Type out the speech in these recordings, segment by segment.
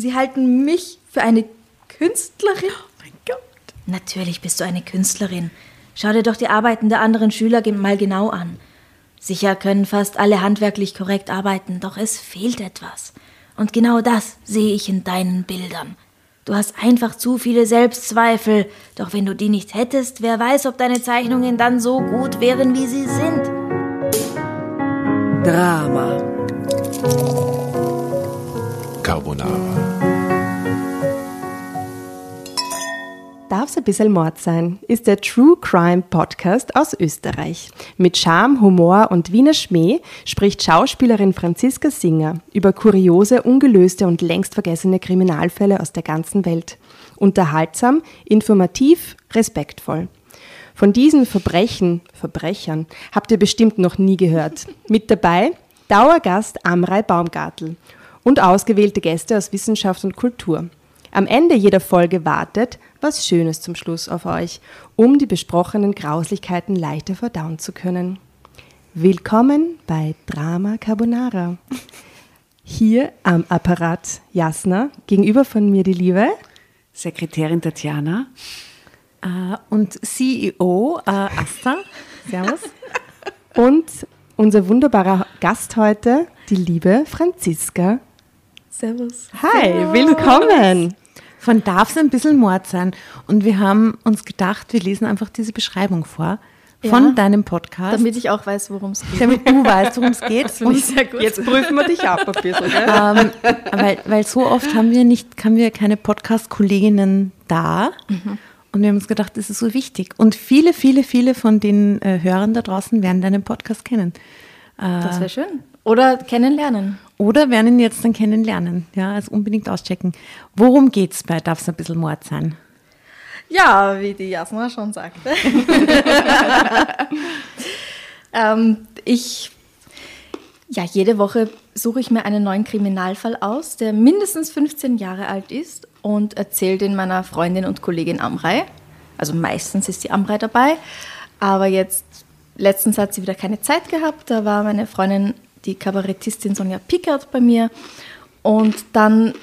Sie halten mich für eine Künstlerin? Oh mein Gott. Natürlich bist du eine Künstlerin. Schau dir doch die Arbeiten der anderen Schüler mal genau an. Sicher können fast alle handwerklich korrekt arbeiten, doch es fehlt etwas. Und genau das sehe ich in deinen Bildern. Du hast einfach zu viele Selbstzweifel, doch wenn du die nicht hättest, wer weiß, ob deine Zeichnungen dann so gut wären, wie sie sind. Drama. Carbonara. Darf's ein bisschen Mord sein, ist der True Crime Podcast aus Österreich. Mit Charme, Humor und Wiener Schmäh spricht Schauspielerin Franziska Singer über kuriose, ungelöste und längst vergessene Kriminalfälle aus der ganzen Welt. Unterhaltsam, informativ, respektvoll. Von diesen Verbrechen, Verbrechern, habt ihr bestimmt noch nie gehört. Mit dabei Dauergast Amrei Baumgartel und ausgewählte Gäste aus Wissenschaft und Kultur. Am Ende jeder Folge wartet was Schönes zum Schluss auf euch, um die besprochenen Grauslichkeiten leichter verdauen zu können. Willkommen bei Drama Carbonara. Hier am Apparat Jasna, gegenüber von mir die liebe Sekretärin Tatjana äh, und CEO äh, Asta. Servus. Und unser wunderbarer Gast heute, die liebe Franziska. Servus. Hi, Servus. willkommen. Von darf es ein bisschen Mord sein. Und wir haben uns gedacht, wir lesen einfach diese Beschreibung vor von Ja. deinem Podcast. Damit ich auch weiß, worum es geht. damit du weißt, worum es geht. Und, sehr gut. Jetzt prüfen wir dich ab ein bisschen. Ähm, weil, weil so oft haben wir nicht, haben wir keine Podcast-Kolleginnen da. Und wir haben uns gedacht, das ist so wichtig. Und viele, viele, viele von den äh, Hörern da draußen werden deinen Podcast kennen. Das wäre schön. Oder kennenlernen. Oder werden ihn jetzt dann kennenlernen. Ja, also unbedingt auschecken. Worum geht's bei Darf es ein bisschen Mord sein? Ja, wie die Jasna schon sagte. ähm, ich, ja, jede Woche suche ich mir einen neuen Kriminalfall aus, der mindestens 15 Jahre alt ist und erzähle den meiner Freundin und Kollegin Amrei. Also meistens ist die Amrei dabei, aber jetzt, letztens hat sie wieder keine Zeit gehabt. Da war meine Freundin, die Kabarettistin Sonja Pickert bei mir und dann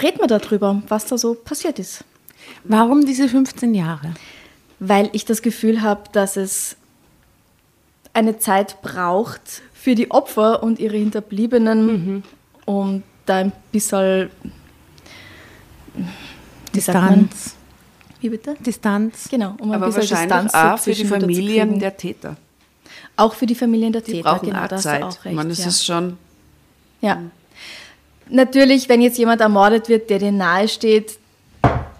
reden wir darüber, was da so passiert ist Warum diese 15 Jahre? weil ich das Gefühl habe, dass es eine Zeit braucht für die Opfer und ihre Hinterbliebenen, um da ein bisschen sagt man? Distanz. Wie bitte? Distanz. Genau, um ein Aber bisschen wahrscheinlich Distanz auch für die Familien der Täter. Auch für die Familien der Die Täter, brauchen genau, auch Zeit. auch recht. meine, das ja. ist schon Ja. Natürlich, wenn jetzt jemand ermordet wird, der dir nahe steht,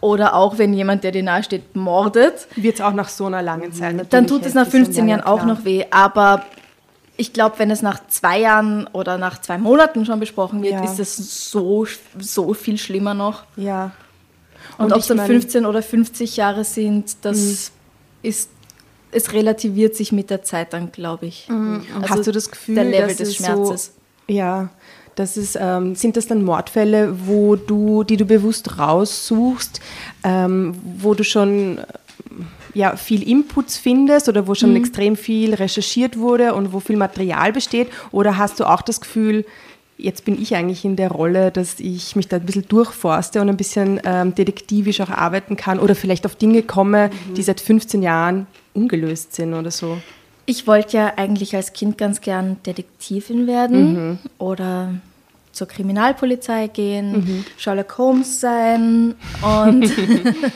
oder auch wenn jemand, der dir nahe steht, mordet, Wird es auch nach so einer langen Zeit natürlich dann tut es nach heftig sein, 15 ja, Jahren auch klar. noch weh. Aber ich glaube, wenn es nach zwei Jahren oder nach zwei Monaten schon besprochen wird, Ja. ist es so, so viel schlimmer noch. Ja. Und, Und ob es dann mein- 15 oder 50 Jahre sind, das ist, es relativiert sich mit der Zeit dann, glaube ich. Also Hast du das Gefühl, der Level dass des es Schmerzes. So, ja, das ist, ähm, sind das dann Mordfälle, wo du, die du bewusst raussuchst, ähm, wo du schon äh, ja, viel Inputs findest oder wo schon Mhm. extrem viel recherchiert wurde und wo viel Material besteht? Oder hast du auch das Gefühl, jetzt bin ich eigentlich in der Rolle, dass ich mich da ein bisschen durchforste und ein bisschen ähm, detektivisch auch arbeiten kann oder vielleicht auf Dinge komme, Mhm. die seit 15 Jahren ungelöst sind oder so? Ich wollte ja eigentlich als Kind ganz gern Detektivin werden Mhm. oder zur Kriminalpolizei gehen, Mhm. Sherlock Holmes sein und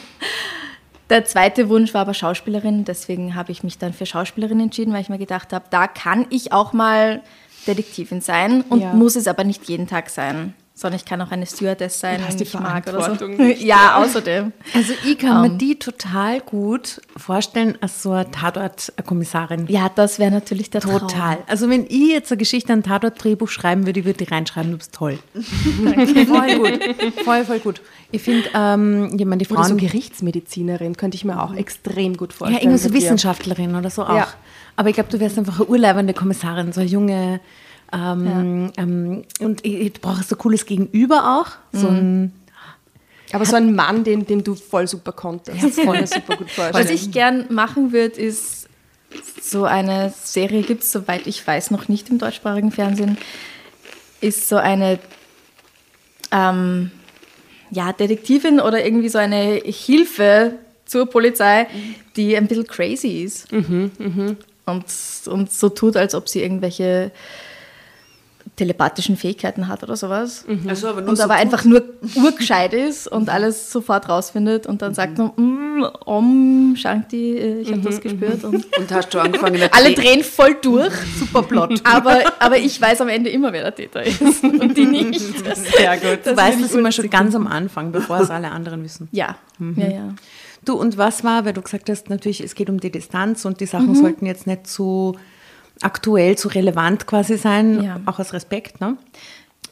der zweite Wunsch war aber Schauspielerin, deswegen habe ich mich dann für Schauspielerin entschieden, weil ich mir gedacht habe, da kann ich auch mal Detektivin sein und Ja. muss es aber nicht jeden Tag sein, sondern ich kann auch eine Stewardess sein, die ich mag oder so. Nicht, Ja, außerdem. Also ich kann mir Ähm. die total gut vorstellen als so eine Tatort-Kommissarin. Ja, das wäre natürlich der Traum. Total. Also wenn ich jetzt eine Geschichte, ein Tatort-Drehbuch schreiben würde, ich würde die reinschreiben, du bist toll. voll gut. Voll, voll gut. Ich finde, ähm, ich meine, die Oder so. Gerichtsmedizinerin könnte ich mir auch extrem gut ja, vorstellen. irgendwie so. Wissenschaftlerin oder so auch. Ja. Aber ich glaube, du wärst einfach eine urleibende Kommissarin, so eine junge... Ähm, ähm, und ich, ich brauche so cooles Gegenüber auch. So ein, Aber so ein Mann, den, den du voll super konntest. Ich mir super gut vorstellen. Was ich gern machen würde, ist so eine Serie, gibt es, soweit ich weiß, noch nicht im deutschsprachigen Fernsehen, ist so eine ähm, ja, Detektivin oder irgendwie so eine Hilfe zur Polizei, die ein bisschen crazy ist. Und, und so tut, als ob sie irgendwelche telepathischen Fähigkeiten hat oder sowas. Also, aber nur Und so aber tut. einfach nur urgescheit ist und alles sofort rausfindet und dann sagt man, mm, Om Shanti, äh, ich habe das gespürt. Und Und hast du angefangen, alle drehen voll durch. Super Plot. Aber, aber ich weiß am Ende immer, wer der Täter ist und die nicht. Sehr gut. Du weißt es immer schon ganz am Anfang, bevor es alle anderen wissen. Ja, ja, ja. Du, und was war, weil du gesagt hast, natürlich, es geht um die Distanz und die Sachen sollten jetzt nicht so aktuell, so relevant quasi sein, Ja. auch aus Respekt. Ne?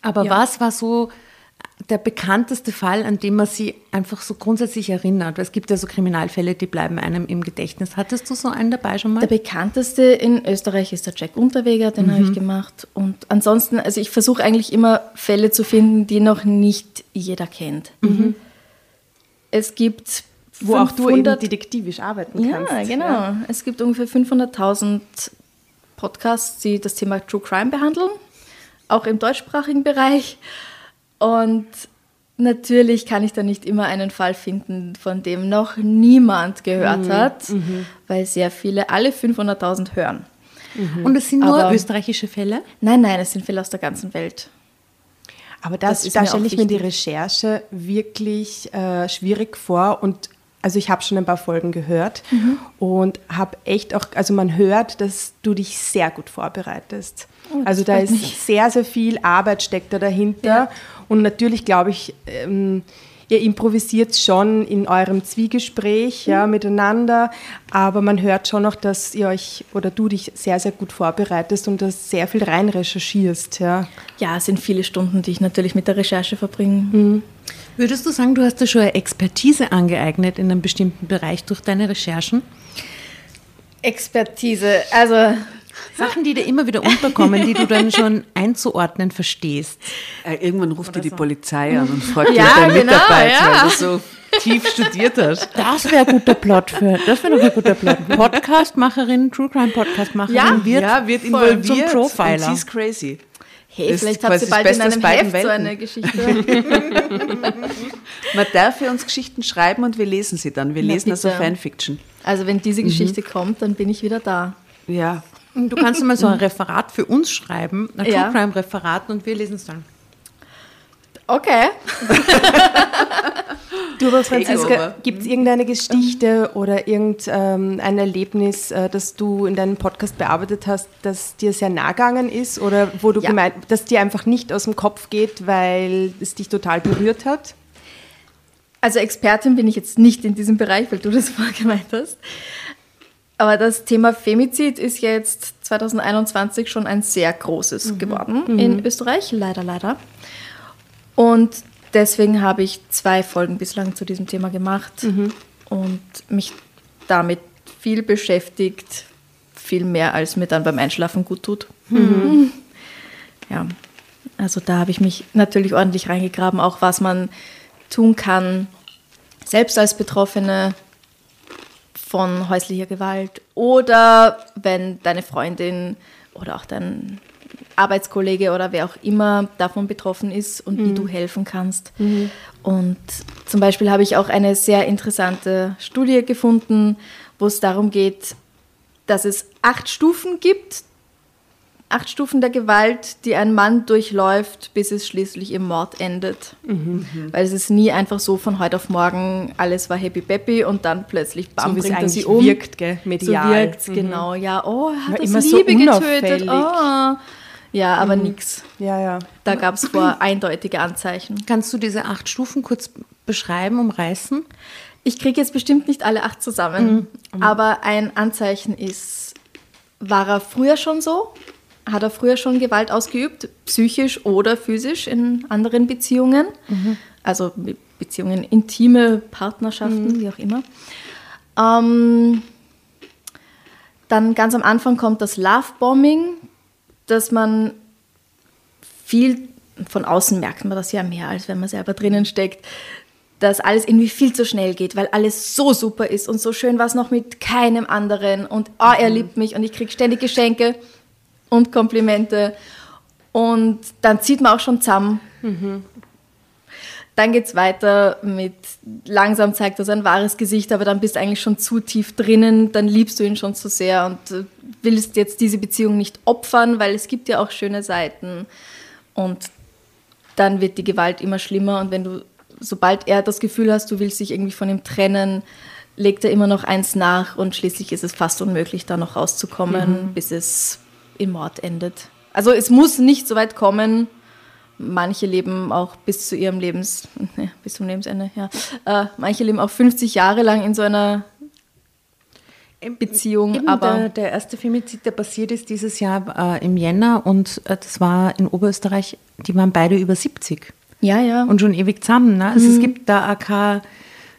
Aber Ja. was war so der bekannteste Fall, an dem man sie einfach so grundsätzlich erinnert? Weil Es gibt ja so Kriminalfälle, die bleiben einem im Gedächtnis. Hattest du so einen dabei schon mal? Der bekannteste in Österreich ist der Jack Unterweger, den habe ich gemacht. Und ansonsten, also ich versuche eigentlich immer Fälle zu finden, die noch nicht jeder kennt. Es gibt Wo auch du eben 500 detektivisch arbeiten Ja, kannst. genau. Es gibt ungefähr 500.000 Podcasts, die das Thema True Crime behandeln, auch im deutschsprachigen Bereich. Und natürlich kann ich da nicht immer einen Fall finden, von dem noch niemand gehört hat, weil sehr viele alle 500.000 hören. Und es sind nur Aber- österreichische Fälle? Nein, nein, es sind Fälle aus der ganzen Welt. Aber das, Das ist da stelle ich mir die. Recherche wirklich äh, schwierig vor und also ich habe schon ein paar Folgen gehört Mhm. und habe echt auch, also man hört, dass du dich sehr gut vorbereitest. Oh, also da ist mich. sehr, sehr viel Arbeit steckt da dahinter Ja. und natürlich glaube ich, ähm, ihr improvisiert schon in eurem Zwiegespräch Mhm. ja, miteinander, aber man hört schon noch, dass ihr euch oder du dich sehr, sehr gut vorbereitest und das sehr viel rein recherchierst. Ja. Ja, es sind viele Stunden, die ich natürlich mit der Recherche verbringe. Würdest du sagen, du hast dir schon eine Expertise angeeignet in einem bestimmten Bereich durch deine Recherchen? Expertise, also Sachen, die dir immer wieder unterkommen, die du dann schon einzuordnen verstehst. Äh, irgendwann ruft dir die Polizei an und fragt Ja, nach deinen genau, Mitarbeit, ja. weil du so tief studiert hast. Das wäre ein guter Plot für, das wäre doch ein guter Plot. Podcastmacherin, True Crime Podcastmacherin Ja, wird, ja, wird involviert. zum Und Profiler. sie ist crazy. Hey, Das ist vielleicht habt quasi ihr das bald in Beste aus einem beiden Heft so Welten. eine Geschichte. Man darf für uns Geschichten schreiben und wir lesen sie dann. Wir Na, lesen also bitte. Fanfiction. Also wenn diese Geschichte kommt, dann bin ich wieder da. Ja. Du kannst mal so ein Referat für uns schreiben, ein Ja. True Crime Referat und wir lesen es dann. Okay. Du, aber. Franziska, gibt es irgendeine Geschichte oder irgendein ein Erlebnis, äh, das du in deinem Podcast bearbeitet hast, das dir sehr nah gegangen ist oder wo du Ja. gemeint, das dir einfach nicht aus dem Kopf geht, weil es dich total berührt hat? Also Expertin bin ich jetzt nicht in diesem Bereich, weil du das vorher gemeint hast. Aber das Thema Femizid ist ja jetzt 2021 schon ein sehr großes geworden in Österreich, leider, leider. Und deswegen habe ich zwei Folgen bislang zu diesem Thema gemacht und mich damit viel beschäftigt, viel mehr als mir dann beim Einschlafen gut tut. Ja, also da habe ich mich natürlich ordentlich reingegraben, auch was man tun kann, selbst als Betroffene von häuslicher Gewalt oder wenn deine Freundin oder auch dein Arbeitskollege oder wer auch immer davon betroffen ist und wie du helfen kannst. Und zum Beispiel habe ich auch eine sehr interessante Studie gefunden, wo es darum geht, dass es acht Stufen gibt, acht Stufen der Gewalt, die ein Mann durchläuft, bis es schließlich im Mord endet. Weil es ist nie einfach so von heute auf morgen, alles war happy peppy und dann plötzlich bam, so bringt er sie um. wirkt, gell? medial. So wirkt genau. Ja, oh, er hat Ja, das immer so Liebe getötet. Oh. Ja, aber nix. Ja, ja. Da gab es vor eindeutige Anzeichen. Kannst du diese acht Stufen kurz beschreiben, umreißen? Ich kriege jetzt bestimmt nicht alle acht zusammen, aber ein Anzeichen ist, war er früher schon so? Hat er früher schon Gewalt ausgeübt, psychisch oder physisch in anderen Beziehungen? Also Be- Beziehungen, intime Partnerschaften, wie auch immer. Ähm, dann ganz am Anfang kommt das Lovebombing, dass man viel, von außen merkt man das ja mehr, als wenn man selber drinnen steckt, dass alles irgendwie viel zu schnell geht, weil alles so super ist und so schön war es noch mit keinem anderen und ah, er liebt mich und ich kriege ständig Geschenke und Komplimente und dann zieht man auch schon zusammen. Dann geht es weiter mit, langsam zeigt er sein wahres Gesicht, aber dann bist du eigentlich schon zu tief drinnen, dann liebst du ihn schon zu sehr und äh, willst jetzt diese Beziehung nicht opfern, weil es gibt ja auch schöne Seiten. Und dann wird die Gewalt immer schlimmer und wenn du, sobald er das Gefühl hast, du willst dich irgendwie von ihm trennen, legt er immer noch eins nach und schließlich ist es fast unmöglich, da noch rauszukommen, mhm. bis es im Mord endet. Also es muss nicht so weit kommen. Manche leben auch bis zu ihrem Lebens, ne, bis zum Lebensende, ja. Äh, manche leben auch 50 Jahre lang in so einer Beziehung. Eben aber der, der, erste Femizid, der passiert ist dieses Jahr äh, im Jänner und äh, das war in Oberösterreich, die waren beide über 70. Ja, ja. Und schon ewig zusammen. Ne? Also mhm. es gibt da auch kein,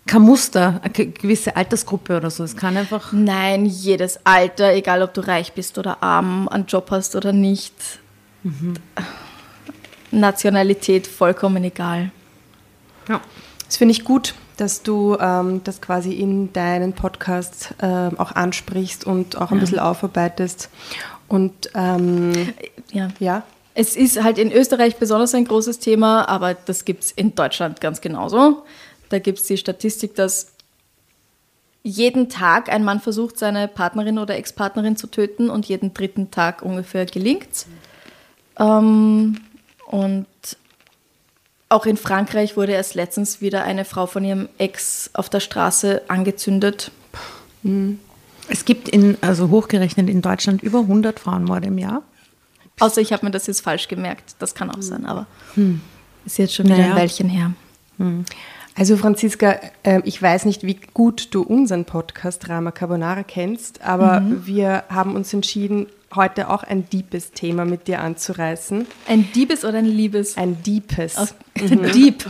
kein Muster, eine gewisse Altersgruppe oder so. Es kann einfach. Nein, jedes Alter, egal ob du reich bist oder arm, einen Job hast oder nicht. Mhm. Nationalität vollkommen egal. Ja. Das finde ich gut, dass du ähm, das quasi in deinen Podcast äh, auch ansprichst und auch ein ja. bisschen aufarbeitest. Und ähm, ja. ja. Es ist halt in Österreich besonders ein großes Thema, aber das gibt es in Deutschland ganz genauso. Da gibt es die Statistik, dass jeden Tag ein Mann versucht, seine Partnerin oder Ex-Partnerin zu töten und jeden dritten Tag ungefähr gelingt. Ähm, und auch in Frankreich wurde erst letztens wieder eine Frau von ihrem Ex auf der Straße angezündet. Mhm. Es gibt in, also hochgerechnet in Deutschland über 100 Frauenmorde im Jahr. Außer ich habe mir das jetzt falsch gemerkt. Das kann auch sein, aber hm. ist jetzt schon wieder naja. ein Weilchen her. Hm. Also Franziska, äh, ich weiß nicht, wie gut du unseren Podcast Rama Carbonara kennst, aber mhm. wir haben uns entschieden, heute auch ein deepes Thema mit dir anzureißen. Ein Diebes oder ein Liebes? Ein Deepes. Oh, mhm. Deep.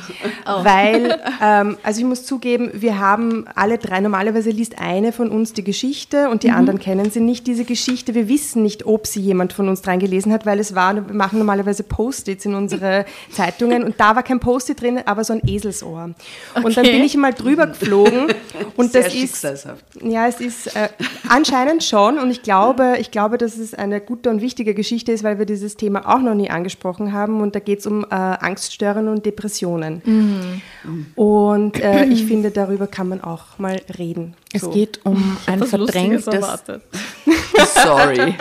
Oh. Weil, ähm, also ich muss zugeben, wir haben alle drei, normalerweise liest eine von uns die Geschichte und die mhm. anderen kennen sie nicht, diese Geschichte. Wir wissen nicht, ob sie jemand von uns dreien gelesen hat, weil es war, wir machen normalerweise Post-its in unsere Zeitungen und da war kein Post-it drin, aber so ein Eselsohr. Okay. Und dann bin ich mal drüber geflogen und Sehr das ist, ja, es ist äh, anscheinend schon und ich glaube, ich glaube, dass es es eine gute und wichtige Geschichte ist, weil wir dieses Thema auch noch nie angesprochen haben. Und da geht es um äh, Angststörungen und Depressionen. Mhm. Und äh, ich finde, darüber kann man auch mal reden. Es so. geht um ein verdrängtes... Sorry.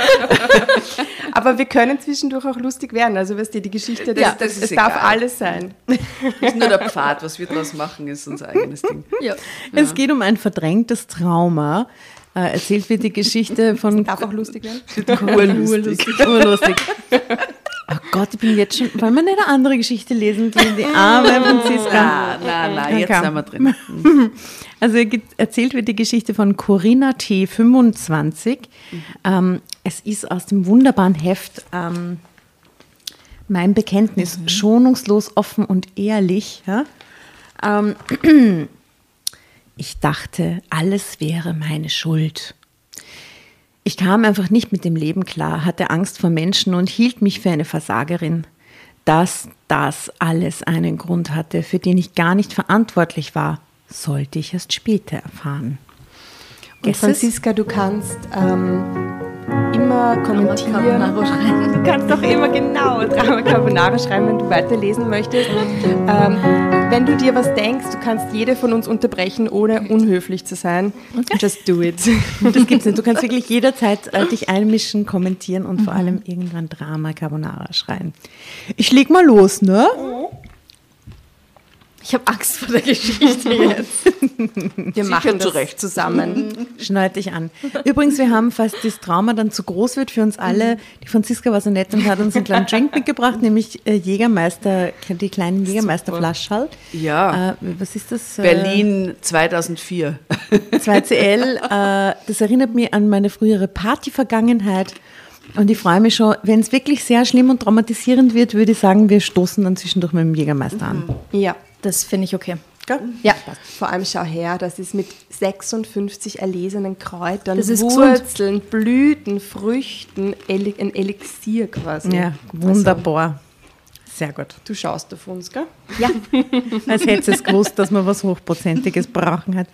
Aber wir können zwischendurch auch lustig werden. Also weißt du, die Geschichte, das, ja, das es egal. darf alles sein. Nicht nur der Pfad, was wir daraus machen, ist unser eigenes Ding. Ja. Es geht um ein verdrängtes Trauma, äh, erzählt wird die Geschichte von. Das darf auch lustig werden. Urlustig. Urlustig. Oh Gott, ich bin jetzt schon. Wollen wir nicht eine andere Geschichte lesen? Die, die arme Franziska. Nein, nein, nein, jetzt sind wir drin. Also erzählt wird die Geschichte von Corinna T. 25. Mhm. Ähm, es ist aus dem wunderbaren Heft ähm, Mein Bekenntnis, mhm. schonungslos, offen und ehrlich. Ja? Ähm, ich dachte, alles wäre meine Schuld. Ich kam einfach nicht mit dem Leben klar, hatte Angst vor Menschen und hielt mich für eine Versagerin. Dass das alles einen Grund hatte, für den ich gar nicht verantwortlich war, sollte ich erst später erfahren. Und Franziska, du kannst ähm, immer kommentieren. Du kannst doch immer genau Drama Carbonara schreiben, wenn du weiterlesen möchtest. Ähm, wenn du dir was denkst, du kannst jede von uns unterbrechen, ohne unhöflich zu sein. Just do it. Das gibt's nicht. Du kannst wirklich jederzeit äh, dich einmischen, kommentieren und mhm. vor allem irgendwann Drama Carbonara schreien. Ich leg mal los, ne? Mhm. Ich habe Angst vor der Geschichte jetzt. Wir machen das zurecht zusammen. Schneid dich an. Übrigens, wir haben, falls das Trauma dann zu groß wird für uns alle, die Franziska war so nett und hat uns einen kleinen Drink mitgebracht, nämlich äh, Jägermeister, die kleinen Jägermeister-Flaschall. Ja. Äh, was ist das? Berlin 2004. 2CL. Äh, das erinnert mich an meine frühere Party-Vergangenheit. Und ich freue mich schon, wenn es wirklich sehr schlimm und traumatisierend wird, würde ich sagen, wir stoßen dann zwischendurch mit dem Jägermeister an. Ja. Das finde ich okay. Gell? Ja. Vor allem schau her, das ist mit 56 erlesenen Kräutern, das ist Wurzeln, gesund. Blüten, Früchten, ein Elixier quasi. Ja, wunderbar. Sehr gut. Du schaust auf uns, gell? Ja. Als hättest du es gewusst, dass man was Hochprozentiges brauchen hat.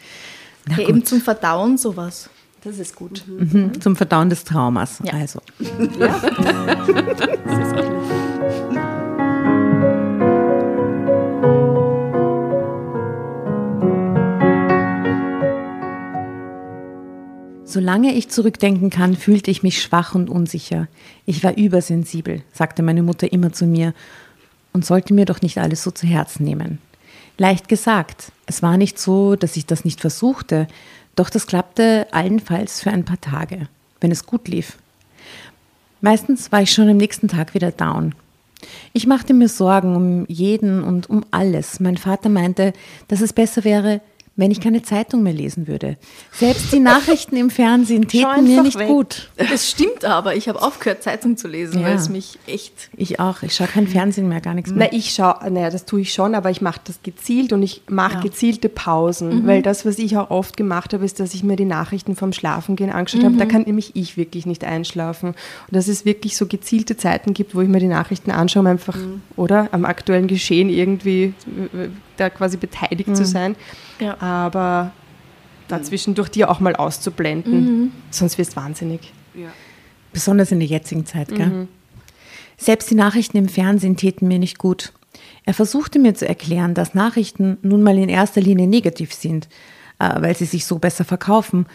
Na ja, eben zum Verdauen sowas. Das ist gut. Mhm. Zum Verdauen des Traumas. Ja. Also. Ja. das ist gut. Solange ich zurückdenken kann, fühlte ich mich schwach und unsicher. Ich war übersensibel, sagte meine Mutter immer zu mir und sollte mir doch nicht alles so zu Herzen nehmen. Leicht gesagt, es war nicht so, dass ich das nicht versuchte, doch das klappte allenfalls für ein paar Tage, wenn es gut lief. Meistens war ich schon am nächsten Tag wieder down. Ich machte mir Sorgen um jeden und um alles. Mein Vater meinte, dass es besser wäre, wenn ich keine Zeitung mehr lesen würde. Selbst die Nachrichten im Fernsehen täten mir nicht weg. gut. Es stimmt aber, ich habe aufgehört, Zeitung zu lesen, ja. weil es mich echt. Ich auch. Ich schaue kein Fernsehen mehr, gar nichts mehr. Na, ich schaue, naja, das tue ich schon, aber ich mache das gezielt und ich mache ja. gezielte Pausen. Mhm. Weil das, was ich auch oft gemacht habe, ist, dass ich mir die Nachrichten vom Schlafengehen angeschaut mhm. habe. Da kann nämlich ich wirklich nicht einschlafen. Und dass es wirklich so gezielte Zeiten gibt, wo ich mir die Nachrichten anschaue, um einfach, mhm. oder? Am aktuellen Geschehen irgendwie da quasi beteiligt zu mhm. sein. Ja. Aber dazwischen durch dir auch mal auszublenden, mhm. sonst wirst du wahnsinnig. Ja. Besonders in der jetzigen Zeit, gell? Mhm. Selbst die Nachrichten im Fernsehen täten mir nicht gut. Er versuchte mir zu erklären, dass Nachrichten nun mal in erster Linie negativ sind, äh, weil sie sich so besser verkaufen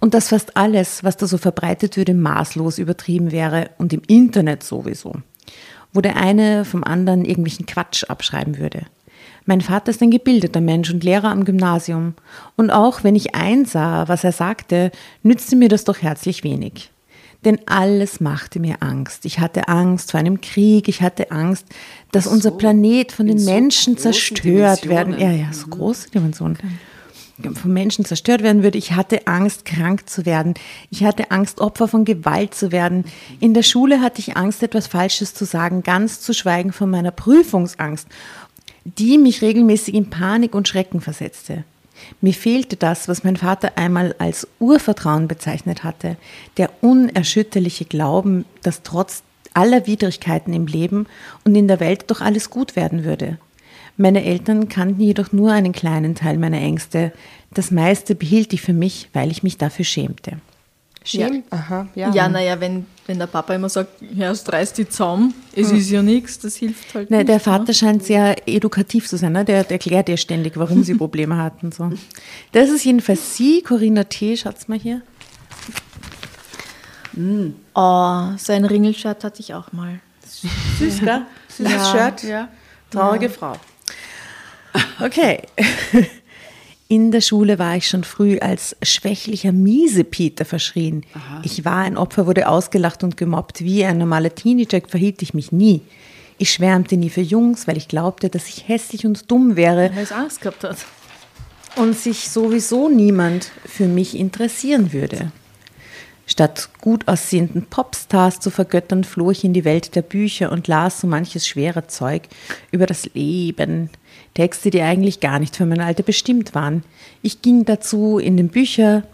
und dass fast alles, was da so verbreitet würde, maßlos übertrieben wäre und im Internet sowieso, wo der eine vom anderen irgendwelchen Quatsch abschreiben würde. Mein Vater ist ein gebildeter Mensch und Lehrer am Gymnasium. Und auch wenn ich einsah, was er sagte, nützte mir das doch herzlich wenig. Denn alles machte mir Angst. Ich hatte Angst vor einem Krieg, ich hatte Angst, dass so, unser Planet von den Menschen so zerstört werden. Ja, ja, so mhm. große Dimensionen. Okay. Von Menschen zerstört werden würde. Ich hatte Angst, krank zu werden. Ich hatte Angst, Opfer von Gewalt zu werden. In der Schule hatte ich Angst, etwas Falsches zu sagen, ganz zu schweigen von meiner Prüfungsangst die mich regelmäßig in Panik und Schrecken versetzte. Mir fehlte das, was mein Vater einmal als Urvertrauen bezeichnet hatte, der unerschütterliche Glauben, dass trotz aller Widrigkeiten im Leben und in der Welt doch alles gut werden würde. Meine Eltern kannten jedoch nur einen kleinen Teil meiner Ängste. Das meiste behielt ich für mich, weil ich mich dafür schämte. Schämen? Ja, Aha, ja. ja naja, wenn, wenn der Papa immer sagt, ja, es reißt die Zaum, es hm. ist ja nichts, das hilft halt ne, nicht. Der Vater ne? scheint sehr edukativ zu sein, ne? der, der erklärt ihr ständig, warum sie Probleme hatten. So. Das ist jedenfalls sie, Corinna T., schaut's mal hier. Mm. Oh, so ein Ringelshirt hatte ich auch mal. Süß, gell? Süßes ja. Shirt. Ja. Traurige ja. Frau. Okay. In der Schule war ich schon früh als schwächlicher Miesepeter verschrien. Aha. Ich war ein Opfer, wurde ausgelacht und gemobbt. Wie ein normaler Teenager verhielt ich mich nie. Ich schwärmte nie für Jungs, weil ich glaubte, dass ich hässlich und dumm wäre. Weil es Angst gehabt hat. Und sich sowieso niemand für mich interessieren würde. Statt gut aussehenden Popstars zu vergöttern, floh ich in die Welt der Bücher und las so manches schwere Zeug über das Leben, Texte, die eigentlich gar nicht für mein Alter bestimmt waren. Ich ging dazu in den Bücher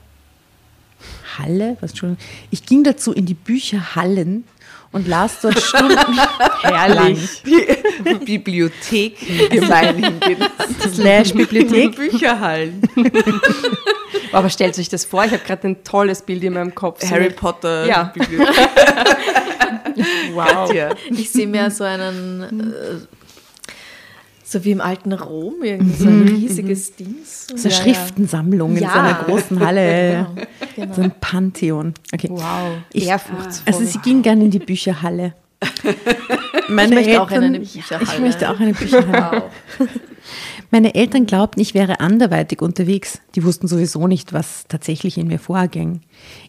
Halle, was schon? Ich ging dazu in die Bücherhallen und las dort Stunden. Herrlich. Die Bibliothek gemein Slash Bibliothek. Bücherhallen. Aber stellt euch das vor, ich habe gerade ein tolles Bild in meinem Kopf. Harry so Potter ja. Bibliothek. wow. Ich sehe mir so einen äh, so wie im alten Rom, irgendwie so ein mhm. riesiges Ding. So, so ja, Schriftensammlung ja. in so einer großen Halle. genau, genau. So ein Pantheon. Okay. Wow, ich, ehrfurchtsvoll. Also sie ging gerne in die Bücherhalle. Meine ich möchte Eltern, auch in eine Bücherhalle. Ich möchte auch eine Bücherhalle. Wow. Meine Eltern glaubten, ich wäre anderweitig unterwegs. Die wussten sowieso nicht, was tatsächlich in mir vorging.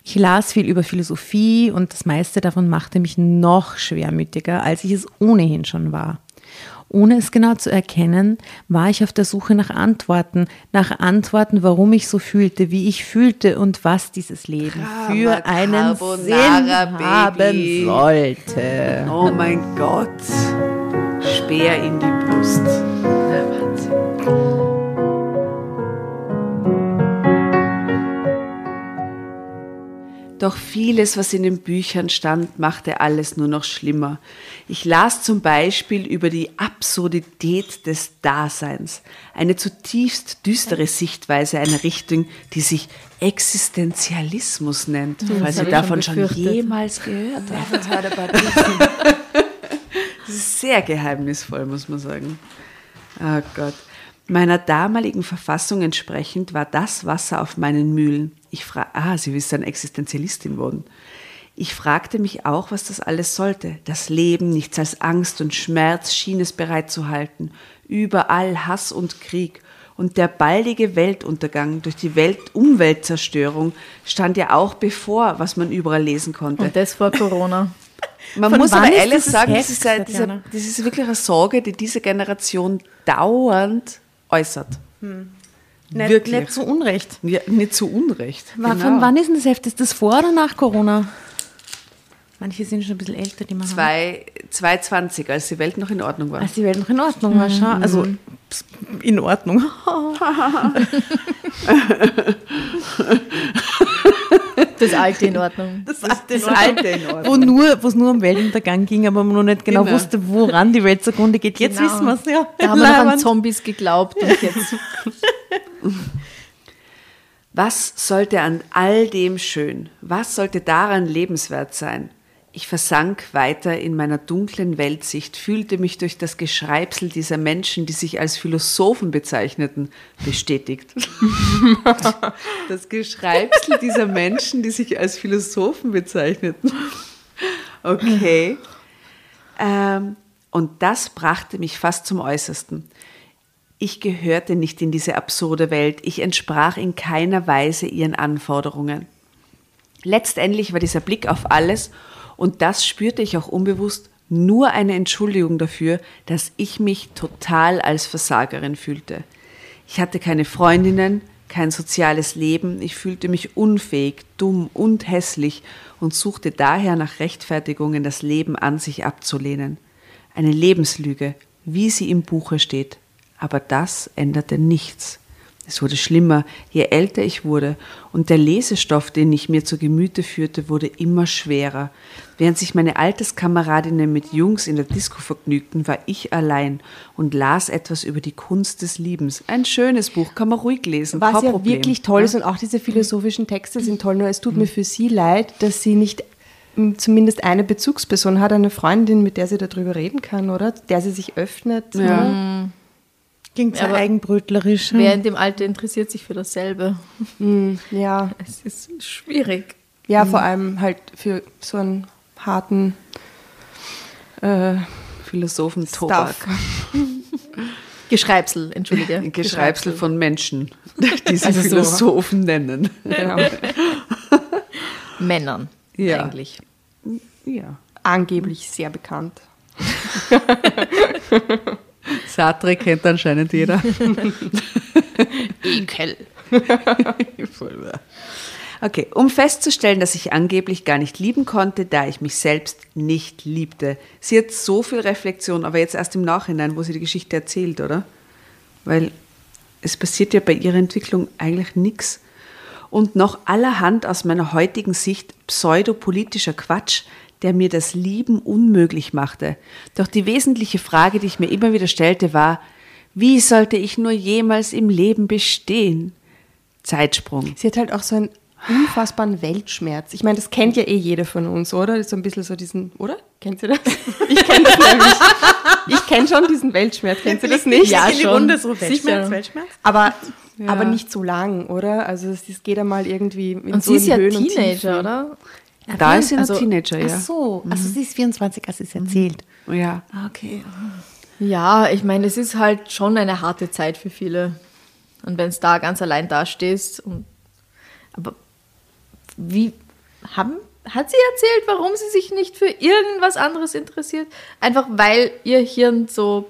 Ich las viel über Philosophie und das meiste davon machte mich noch schwermütiger, als ich es ohnehin schon war. Ohne es genau zu erkennen, war ich auf der Suche nach Antworten, nach Antworten, warum ich so fühlte, wie ich fühlte und was dieses Leben für einen Sinn haben sollte. Oh mein Gott, Speer in die Brust. Doch vieles, was in den Büchern stand, machte alles nur noch schlimmer. Ich las zum Beispiel über die Absurdität des Daseins, eine zutiefst düstere Sichtweise einer Richtung, die sich Existenzialismus nennt, hm, falls ihr davon schon, schon jemals gehört habt. das ist sehr geheimnisvoll, muss man sagen. Oh Gott. Meiner damaligen Verfassung entsprechend war das Wasser auf meinen Mühlen. Ich frage, ah, sie ist dann Existenzialistin worden. Ich fragte mich auch, was das alles sollte. Das Leben, nichts als Angst und Schmerz schien es bereitzuhalten. Überall Hass und Krieg. Und der baldige Weltuntergang durch die Welt Umweltzerstörung stand ja auch bevor, was man überall lesen konnte. Und das vor Corona. Man Von muss aber ehrlich sagen, das ist, ja, dieser, das ist wirklich eine Sorge, die diese Generation dauernd äußert. Nicht, Wirklich. nicht zu Unrecht. Ja, nicht zu Unrecht. War- Genau. Von wann ist denn das Heft? Ist das vor oder nach Corona? Manche sind schon ein bisschen älter, die machen. Zwei- 220, als die Welt noch in Ordnung war. Als die Welt noch in Ordnung war, schau. Also pss, in Ordnung. Das Alte in Ordnung. Das, das Alte in Ordnung. Wo nur, wo es nur um Weltuntergang ging, aber man noch nicht genau, Genau. wusste, woran die Welt zugrunde geht. Jetzt Genau. wissen wir es, ja. Da haben wir noch an. Zombies geglaubt und jetzt. Was sollte an all dem schön? Was sollte daran lebenswert sein? Ich versank weiter in meiner dunklen Weltsicht, fühlte mich durch das Geschreibsel dieser Menschen, die sich als Philosophen bezeichneten, bestätigt. das Geschreibsel dieser Menschen, die sich als Philosophen bezeichneten. Okay. Ähm, und das brachte mich fast zum Äußersten. Ich gehörte nicht in diese absurde Welt. Ich entsprach in keiner Weise ihren Anforderungen. Letztendlich war dieser Blick auf alles, und das spürte ich auch unbewusst, nur eine Entschuldigung dafür, dass ich mich total als Versagerin fühlte. Ich hatte keine Freundinnen, kein soziales Leben, ich fühlte mich unfähig, dumm und hässlich und suchte daher nach Rechtfertigungen, das Leben an sich abzulehnen. Eine Lebenslüge, wie sie im Buche steht. Aber das änderte nichts. Es wurde schlimmer, je älter ich wurde, und der Lesestoff, den ich mir zu Gemüte führte, wurde immer schwerer. Während sich meine Alterskameradinnen mit Jungs in der Disco vergnügten, war ich allein und las etwas über die Kunst des Liebens. Ein schönes Buch, kann man ruhig lesen. Was kein ja Problem. wirklich toll ist und auch diese philosophischen Texte sind toll, nur es tut mir für sie leid, dass sie nicht zumindest eine Bezugsperson hat, eine Freundin, mit der sie darüber reden kann, oder? Der sie sich öffnet. Ja. oder? Klingt sehr eigenbrötlerisch. Wer in dem Alter interessiert sich für dasselbe? Ja. Es ist schwierig. ja, vor allem halt für so einen harten äh, Philosophen Tobak. Stuff. Geschreibsel, entschuldige. Geschreibsel von Menschen, die sie Also so. Philosophen nennen. Genau. Männern Ja. eigentlich. Ja. Angeblich sehr bekannt. Sartre kennt anscheinend jeder. Ekel. Okay, um festzustellen, dass ich angeblich gar nicht lieben konnte, da ich mich selbst nicht liebte. Sie hat so viel Reflexion, aber jetzt erst im Nachhinein, wo sie die Geschichte erzählt, oder? Weil es passiert ja bei ihrer Entwicklung eigentlich nichts. Und noch allerhand aus meiner heutigen Sicht pseudopolitischer Quatsch, der mir das Lieben unmöglich machte. Doch die wesentliche Frage, die ich mir immer wieder stellte, war, wie sollte ich nur jemals im Leben bestehen? Zeitsprung. Sie hat halt auch so einen unfassbaren Weltschmerz. Ich meine, das kennt ja eh jeder von uns, oder? Das ist so ein bisschen so diesen, oder? Kennt ihr das? Ich kenne das nämlich. Ich kenne schon diesen Weltschmerz. Kennt ihr das nicht? Ja, in die schon. So. Weltschmerz, Weltschmerz. Aber, aber nicht so lang, oder? Also es, es geht einmal irgendwie in Und so sie ist ja Höhen Teenager, Tiefen. Da ist sie noch also- Teenager, ja. Ach so, also sie ist 24, als sie es erzählt. Ja. Okay. Ja, ich meine, es ist halt schon eine harte Zeit für viele. Und wenn es da ganz allein dastehst und aber wie haben hat sie erzählt, warum sie sich nicht für irgendwas anderes interessiert? Einfach weil ihr Hirn so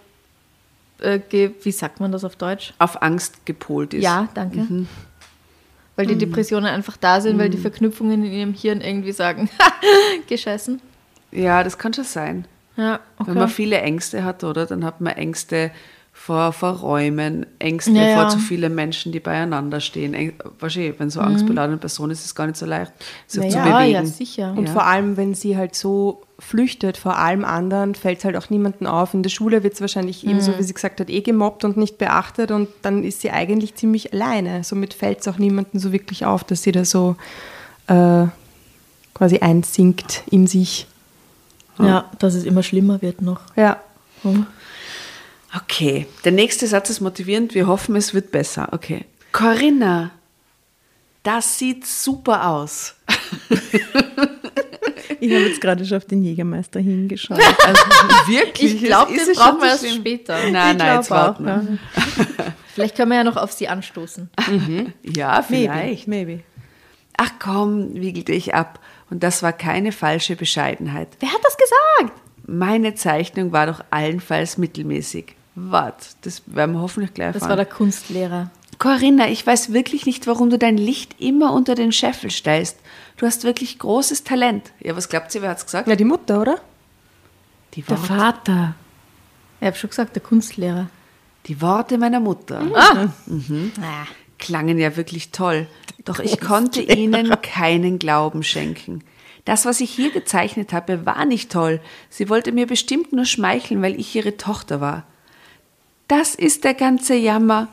äh, ge, wie sagt man das auf Deutsch? Auf Angst gepolt ist. Ja, danke. Weil die Depressionen einfach da sind, weil die Verknüpfungen in ihrem Hirn irgendwie sagen, gescheißen. Ja, das kann schon sein. Ja, okay. Wenn man viele Ängste hat, oder? Dann hat man Ängste vor, vor Räumen, Ängste Ja, vor ja. zu vielen Menschen, die beieinander stehen. Äng- Wahrscheinlich, wenn so eine angstbeladene Person ist, ist es gar nicht so leicht, sich zu Naja, bewegen. ja, sicher. Und Ja. vor allem, wenn sie halt so flüchtet vor allem anderen, fällt es halt auch niemandem auf. In der Schule wird es wahrscheinlich ebenso, wie sie gesagt hat, eh gemobbt und nicht beachtet und dann ist sie eigentlich ziemlich alleine. Somit fällt es auch niemandem so wirklich auf, dass sie da so äh, quasi einsinkt in sich. ja, dass es immer schlimmer wird noch. Ja. Okay, der nächste Satz ist motivierend. Wir hoffen, es wird besser. Okay. Corinna, das sieht super aus. Ich habe jetzt gerade schon auf den Jägermeister hingeschaut. Also wirklich? Ich glaube, schon brauchen wir erst später. Nein, nein, jetzt warten wir. Vielleicht können wir ja noch auf sie anstoßen. Ja, vielleicht. maybe. Ach komm, wiegelte ich ab. Und das war keine falsche Bescheidenheit. Wer hat das gesagt? Meine Zeichnung war doch allenfalls mittelmäßig. Wart, das werden wir hoffentlich gleich Das erfahren. war der Kunstlehrer. Corinna, ich weiß wirklich nicht, warum du dein Licht immer unter den Scheffel stellst. Du hast wirklich großes Talent. Ja, was glaubt ihr, wer hat's gesagt? Ja, die Mutter, oder? Die Der Vater. Ich habe schon gesagt, der Kunstlehrer. die Worte meiner Mutter Ah. klangen ja wirklich toll. Doch ich konnte ihnen keinen Glauben schenken. Das, was ich hier gezeichnet habe, war nicht toll. Sie wollte mir bestimmt nur schmeicheln, weil ich ihre Tochter war. Das ist der ganze Jammer,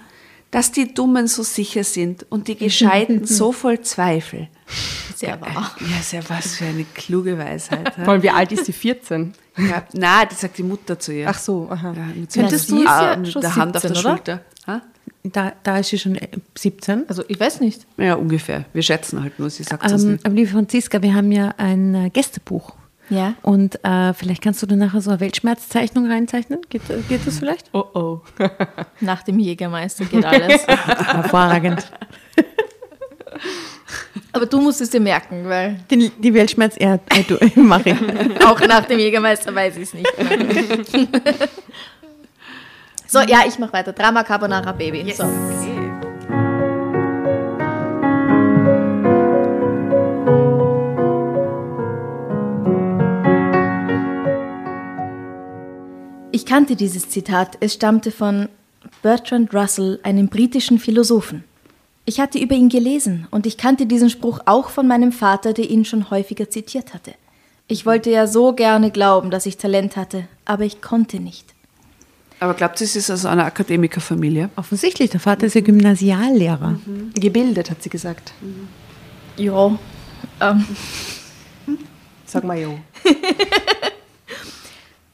dass die Dummen so sicher sind und die Gescheiten so voll Zweifel. Sehr wahr. Ja, ist ja was für eine kluge Weisheit. Vor allem, wie alt ist sie? 14? ja, na, das sagt die Mutter zu ihr. Ach so, aha. Ja, mit so Könntest du- ja mit schon der Hand auf der 17, oder? Schulter. Ha? Da, da ist sie schon äh, 17. Also ich weiß nicht. Ja, ungefähr. Wir schätzen halt nur, sie sagt es Ähm, nicht. aber liebe Franziska, wir haben ja ein äh, Gästebuch. Ja. Und äh, vielleicht kannst du da nachher so eine Weltschmerzzeichnung reinzeichnen. Geht, geht das vielleicht? Oh oh. Nach dem Jägermeister geht alles. Hervorragend. Aber du musst es dir merken, weil Die, die Weltschmerz, ja, äh, du, mach ich. auch nach dem Jägermeister weiß ich es nicht so, ja, ich mache weiter. Drama Carbonara Baby. So. Ich kannte dieses Zitat. Es stammte von Bertrand Russell, einem britischen Philosophen. Ich hatte über ihn gelesen und ich kannte diesen Spruch auch von meinem Vater, der ihn schon häufiger zitiert hatte. Ich wollte ja so gerne glauben, dass ich Talent hatte, aber ich konnte nicht. Aber glaubt ihr, sie ist aus einer Akademikerfamilie? Offensichtlich, der Vater ist ja Gymnasiallehrer. Gebildet, hat sie gesagt. Ja, ähm, Sag mal jo.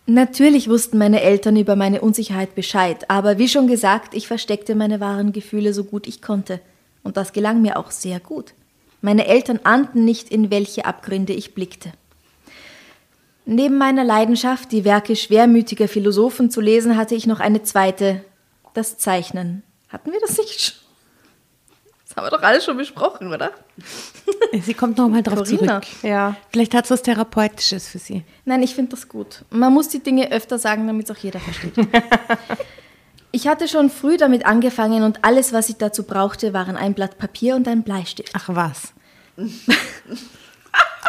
Natürlich wussten meine Eltern über meine Unsicherheit Bescheid, aber wie schon gesagt, ich versteckte meine wahren Gefühle so gut ich konnte. Und das gelang mir auch sehr gut. Meine Eltern ahnten nicht, in welche Abgründe ich blickte. Neben meiner Leidenschaft, die Werke schwermütiger Philosophen zu lesen, hatte ich noch eine zweite, das Zeichnen. Hatten wir das nicht schon? Das haben wir doch alles schon besprochen, oder? Sie kommt noch mal drauf Corinna. zurück. Ja. Vielleicht hat es was Therapeutisches für sie. Nein, ich finde das gut. Man muss die Dinge öfter sagen, damit es auch jeder versteht. ich hatte schon früh damit angefangen und alles, was ich dazu brauchte, waren ein Blatt Papier und ein Bleistift. Ach was.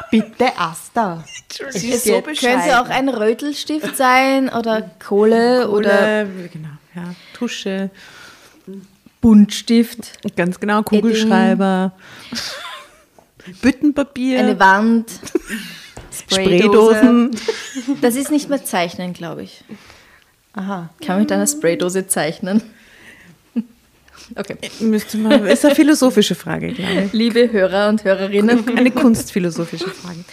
Bitte, Asta. Sie ist so Könnte auch ein Rötelstift sein oder Kohle oder Oder, genau, ja, Tusche. Buntstift, Ganz genau, Kugelschreiber. Büttenpapier. eine Wand. Spraydosen. Das ist nicht mehr Zeichnen, glaube ich. Aha. Kann man mit einer Spraydose zeichnen? Okay. Müsste man, ist eine philosophische Frage, glaube ich. Liebe Hörer und Hörerinnen, Eine kunstphilosophische Frage.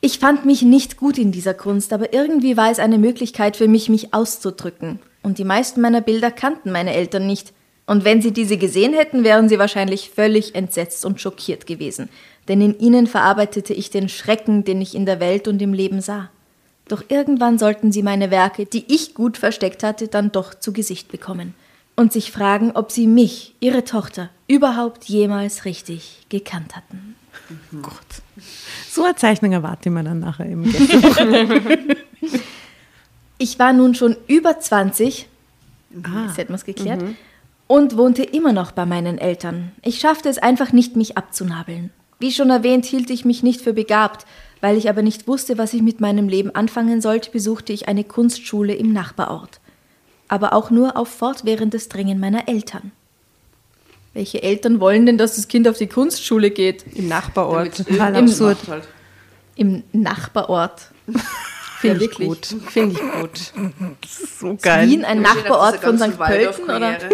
Ich fand mich nicht gut in dieser Kunst, aber irgendwie war es eine Möglichkeit für mich, mich auszudrücken. Und die meisten meiner Bilder kannten meine Eltern nicht. Und wenn sie diese gesehen hätten, wären sie wahrscheinlich völlig entsetzt und schockiert gewesen. Denn in ihnen verarbeitete ich den Schrecken, den ich in der Welt und im Leben sah. Doch irgendwann sollten sie meine Werke, die ich gut versteckt hatte, dann doch zu Gesicht bekommen. Und sich fragen, ob sie mich, ihre Tochter, überhaupt jemals richtig gekannt hatten. So eine Zeichnung erwarte ich mir dann nachher Gästebuch. Ich war nun schon über 20, jetzt hätten wir es geklärt, und wohnte immer noch bei meinen Eltern. Ich schaffte es einfach nicht, mich abzunabeln. Wie schon erwähnt, hielt ich mich nicht für begabt. Weil ich aber nicht wusste, was ich mit meinem Leben anfangen sollte, besuchte ich eine Kunstschule im Nachbarort. Aber auch nur auf fortwährendes Drängen meiner Eltern. Welche Eltern wollen denn, dass das Kind auf die Kunstschule geht? Im Nachbarort. Total Im- absurd. Im Nachbarort. Finde ich gut. Finde ich gut. So Wien, ein Nachbarort von St. Pölten? Oder?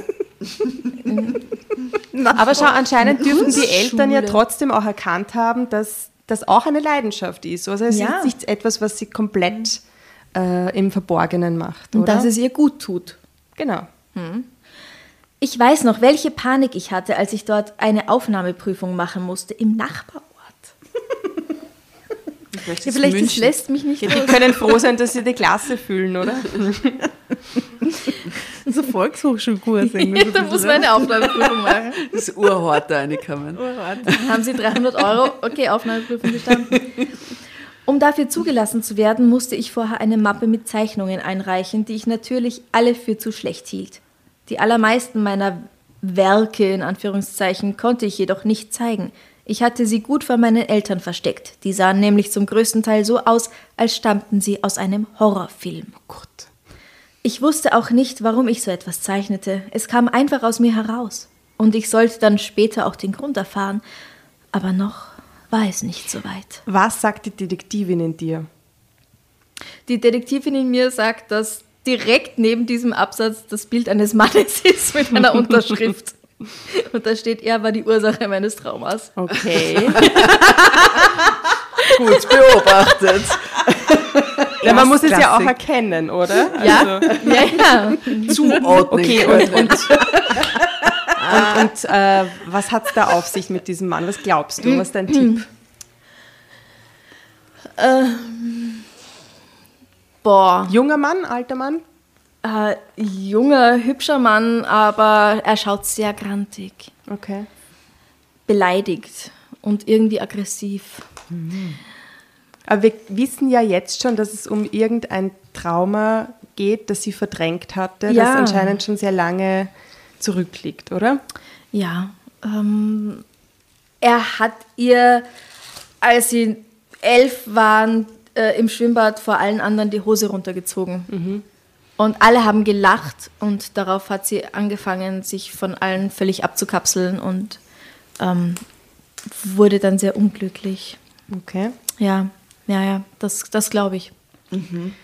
Aber schau, anscheinend dürfen die Eltern ja trotzdem auch erkannt haben, dass das auch eine Leidenschaft ist. Also es Ja. ist nicht etwas, was sie komplett äh, im Verborgenen macht, Und oder? dass es ihr gut tut. genau. Ich weiß noch, welche Panik ich hatte, als ich dort eine Aufnahmeprüfung machen musste im Nachbarort. Vielleicht, Ja, ist vielleicht das München. lässt mich nicht Ja, die können froh sein, dass sie die Klasse füllen, oder? So Volkshochschulkurs irgendwie. da muss man eine Aufnahmeprüfung machen. Das Urhort da reinkommen. Dann haben sie 300 Euro, okay, Aufnahmeprüfung bestanden. Um dafür zugelassen zu werden, musste ich vorher eine Mappe mit Zeichnungen einreichen, die ich natürlich alle für zu schlecht hielt. Die allermeisten meiner Werke in Anführungszeichen konnte ich jedoch nicht zeigen. Ich hatte sie gut vor meinen Eltern versteckt. Die sahen nämlich zum größten Teil so aus, als stammten sie aus einem Horrorfilm. Gott. Ich wusste auch nicht, warum ich so etwas zeichnete. Es kam einfach aus mir heraus. Und ich sollte dann später auch den Grund erfahren. Aber noch war es nicht so weit. Was sagt die Detektivin in dir? Die Detektivin in mir sagt, dass direkt neben diesem Absatz das Bild eines Mannes ist mit einer Unterschrift. Und da steht, er war die Ursache meines Traumas. Okay. Gut beobachtet. ja, man muss es ja auch erkennen, oder? Ja, ja, ja. Zuordnen Okay, und, und, und, und äh, was hat es da auf sich mit diesem Mann? Was glaubst du? Was ist dein Tipp? Boah, Junger Mann, alter Mann? Äh, junger, hübscher Mann, aber er schaut sehr grantig, Okay. beleidigt und irgendwie aggressiv. Aber wir wissen ja jetzt schon, dass es um irgendein Trauma geht, das sie verdrängt hatte, das Ja. anscheinend schon sehr lange zurückliegt, oder? Ja, ähm, er hat ihr, als sie elf waren, äh, im Schwimmbad vor allen anderen die Hose runtergezogen. Und alle haben gelacht und darauf hat sie angefangen, sich von allen völlig abzukapseln und ähm, wurde dann sehr unglücklich. Okay. Ja, ja, ja, das, das glaube ich.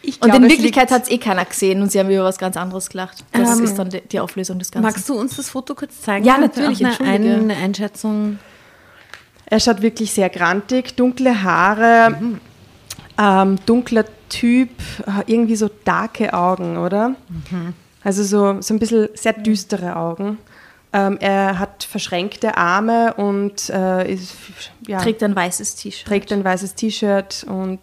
Ich Und glaube, in Wirklichkeit hat es eh keiner gesehen und sie haben über was ganz anderes gelacht. Das Ähm, ist dann die, die Auflösung des Ganzen. Magst du uns das Foto kurz zeigen? Ja, natürlich, auch eine, eine Einschätzung. Er schaut wirklich sehr grantig, dunkle Haare, ähm, dunkler Typ, äh, irgendwie so darke Augen, oder? Also so, so ein bisschen sehr düstere Augen. Ähm, er hat verschränkte Arme und äh, ist, ja, Trägt ein weißes T-Shirt. trägt ein weißes T-Shirt und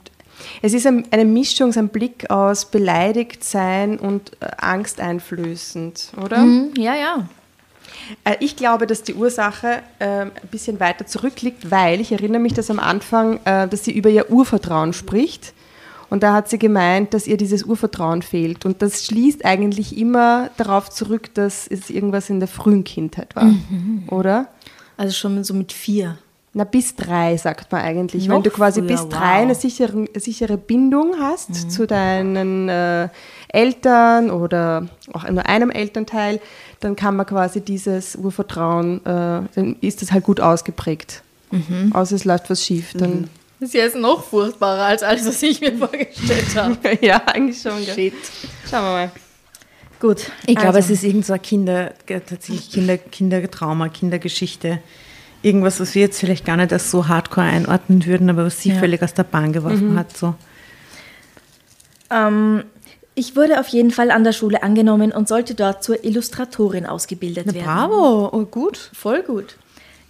es ist ein, eine Mischung, so ein Blick aus beleidigt sein und äh, angsteinflößend, oder? Mhm, ja, ja. Äh, Ich glaube, dass die Ursache ähm, ein bisschen weiter zurückliegt, weil ich erinnere mich, dass am Anfang, äh, dass sie über ihr Urvertrauen spricht. Und da hat sie gemeint, dass ihr dieses Urvertrauen fehlt. Und das schließt eigentlich immer darauf zurück, dass es irgendwas in der frühen Kindheit war. Oder? Also schon so mit vier. Na, bis drei, sagt man eigentlich. Noch Wenn du quasi früher, bis wow. drei eine sichere, sichere Bindung hast zu deinen äh, Eltern oder auch nur einem Elternteil, dann kann man quasi dieses Urvertrauen, äh, dann ist das halt gut ausgeprägt. Außer es läuft was schief. Dann, Das ist jetzt noch furchtbarer als alles, was ich mir vorgestellt habe. ja, eigentlich schon. Gell? Shit. Schauen wir mal. Gut. Ich glaube, also, es ist irgend so ein Kinder, tatsächlich Kinder, Kindertrauma, Kindergeschichte. Irgendwas, was wir jetzt vielleicht gar nicht als so hardcore einordnen würden, aber was sie Ja. völlig aus der Bahn geworfen hat. So. Ähm, ich wurde auf jeden Fall an der Schule angenommen und sollte dort zur Illustratorin ausgebildet Na, werden. bravo, oh, gut. Voll gut.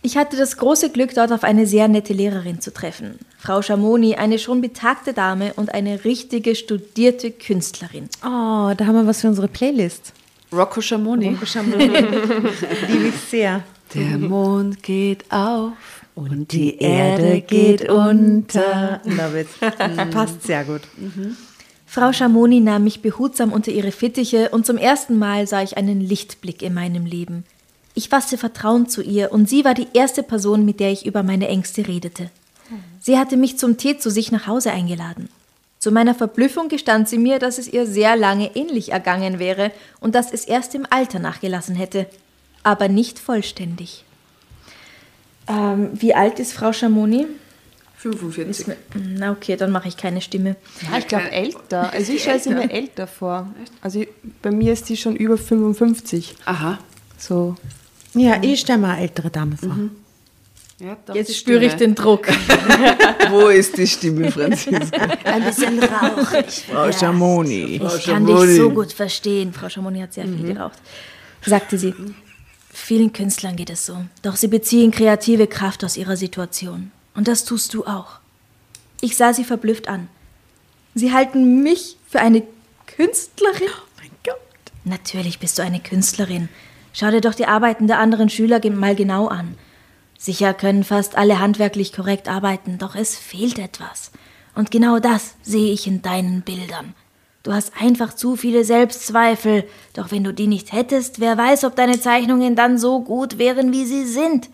Ich hatte das große Glück, dort auf eine sehr nette Lehrerin zu treffen. Frau Schamoni, eine schon betagte Dame und eine richtige studierte Künstlerin. Oh, da haben wir was für unsere Playlist. Rocco Schamoni. Liebe ich sehr. Der Mond geht auf und die Erde geht unter. Love it. Passt sehr gut. Frau Schamoni nahm mich behutsam unter ihre Fittiche und zum ersten Mal sah ich einen Lichtblick in meinem Leben. Ich fasste Vertrauen zu ihr und sie war die erste Person, mit der ich über meine Ängste redete. Sie hatte mich zum Tee zu sich nach Hause eingeladen. Zu meiner Verblüffung gestand sie mir, dass es ihr sehr lange ähnlich ergangen wäre und dass es erst im Alter nachgelassen hätte, aber nicht vollständig. Ähm, wie alt ist Frau Schamoni? 45. Na okay, dann mache ich keine Stimme. Ja, ich glaube älter. Also ich stelle sie mir älter vor. Also bei mir ist sie schon über 55. Aha. So. Ja, ich stelle mir eine ältere Dame vor. Ja, doch, Jetzt spüre ich den Druck. Wo ist die Stimme, Franziska? Ein bisschen rauchig. Frau Schamoni. Ich kann dich so gut verstehen. Frau Schamoni hat sehr viel geraucht. Sagte sie. Vielen Künstlern geht es so. Doch sie beziehen kreative Kraft aus ihrer Situation. Und das tust du auch. Ich sah sie verblüfft an. Sie halten mich für eine Künstlerin? Natürlich bist du eine Künstlerin. Schau dir doch die Arbeiten der anderen Schüler mal genau an. Sicher können fast alle handwerklich korrekt arbeiten, doch es fehlt etwas. Und genau das sehe ich in deinen Bildern. Du hast einfach zu viele Selbstzweifel, doch wenn du die nicht hättest, wer weiß, ob deine Zeichnungen dann so gut wären, wie sie sind.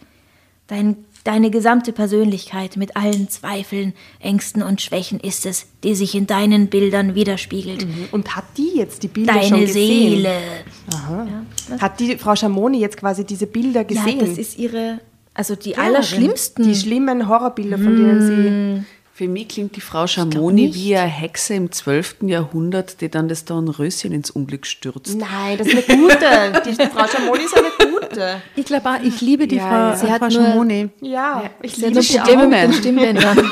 Dein, deine gesamte Persönlichkeit mit allen Zweifeln, Ängsten und Schwächen ist es, die sich in deinen Bildern widerspiegelt. Und hat die jetzt die Bilder schon Deine gesehen? Seele. Hat die Frau Schamoni jetzt quasi diese Bilder gesehen? Ja, das ist ihre, also die allerschlimmsten. die schlimmen Horrorbilder, von denen sie. Für mich klingt die Frau Schamoni wie eine Hexe im 12. Jahrhundert, die dann das Dornröschen ins Unglück stürzt. Nein, das ist eine gute. Die Frau Schamoni ist eine gute. Ich glaube auch, ich liebe die Ja, Frau. Sie hat Frau nur- Schamoni. Ja, ich Sie hat liebe nur die Probleme mit den Stimmbändern.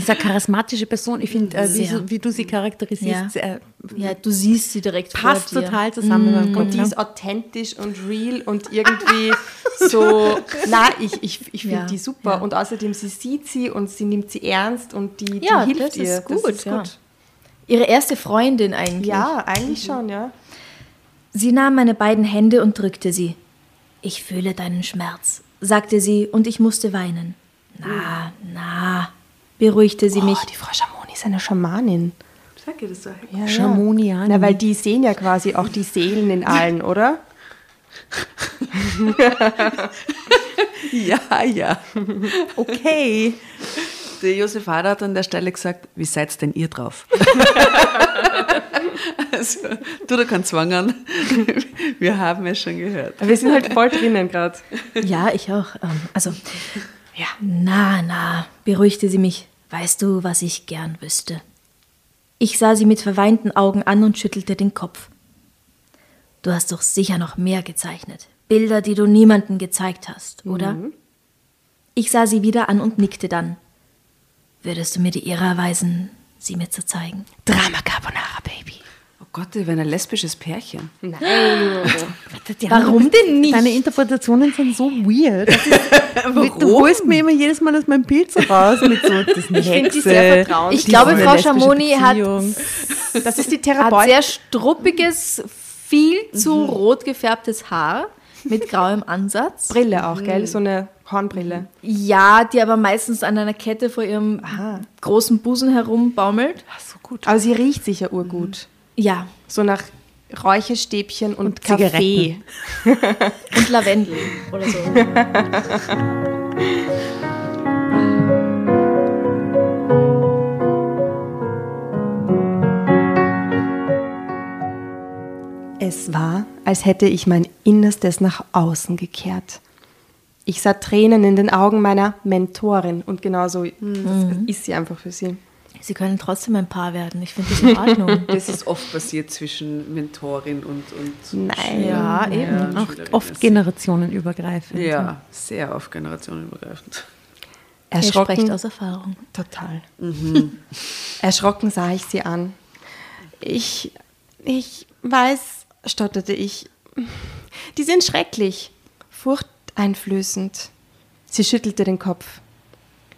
Das ist eine charismatische Person. Ich finde, äh, wie, wie du sie charakterisierst, Ja. sehr, ja, du siehst sie direkt passt vor dir. total zusammen. Kopf, Und die ja. ist authentisch und real und irgendwie so. Na, ich, ich, ich finde Ja, die super. Und außerdem, sie sieht sie und sie nimmt sie ernst und die, die Ja, hilft das ihr. ist gut, Das ist ja. gut. Ihre erste Freundin eigentlich. Ja, eigentlich schon, ja. Sie nahm meine beiden Hände und drückte sie. Ich fühle deinen Schmerz, sagte sie, und ich musste weinen. Na, na, beruhigte sie mich. Oh, die Frau Schamoni ist eine Schamanin. Sag ihr das so? Ja, Schamoniani. Na, weil die sehen ja quasi auch die Seelen in allen, oder? Ja, ja. Okay. Der Josef Hader hat an der Stelle gesagt, wie seid denn ihr drauf? also, du da keinen Zwang an. Wir haben es schon gehört. Wir sind halt voll drinnen gerade. Ja, ich auch. Ähm, Also, Ja. Na, na, beruhigte sie mich. Weißt du, was ich gern wüsste? Ich sah sie mit verweinten Augen an und schüttelte den Kopf. Du hast doch sicher noch mehr gezeichnet. Bilder, die du niemandem gezeigt hast, oder? Ich sah sie wieder an und nickte dann. Würdest du mir die Ehre erweisen, sie mir zu zeigen? Drama Carbonara, Baby. Oh Gott, wir wären ein lesbisches Pärchen. warum denn nicht? Deine Interpretationen sind so weird. Das ist, Du holst mir immer jedes Mal aus meinem Bild so raus mit so, das Ich finde die sehr vertrauensvoll. Ich glaube, Frau Schamoni hat. Das ist die hat Therapeutin. sehr struppiges, viel zu rot gefärbtes Haar mit grauem Ansatz. Brille auch, gell? So eine Hornbrille. Ja, die aber meistens an einer Kette vor ihrem großen Busen herumbaumelt. Ach, so gut. Aber sie riecht sicher urgut. Ja, So nach Räucherstäbchen und, Und Kaffee. Und Lavendel oder so. Es war, als hätte ich mein Innerstes nach außen gekehrt. Ich sah Tränen in den Augen meiner Mentorin und genauso das ist sie einfach für sie. Sie können trotzdem ein Paar werden. Ich finde das in Ordnung. Das ist oft passiert zwischen Mentorin und, und Nein. ja, eben. Auch oft generationenübergreifend. Ja, sehr oft generationenübergreifend. Er spricht Erschrocken, aus Erfahrung. total. Erschrocken sah ich sie an. Ich, ich weiß, stotterte ich. Die sind schrecklich, furchteinflößend. Sie schüttelte den Kopf.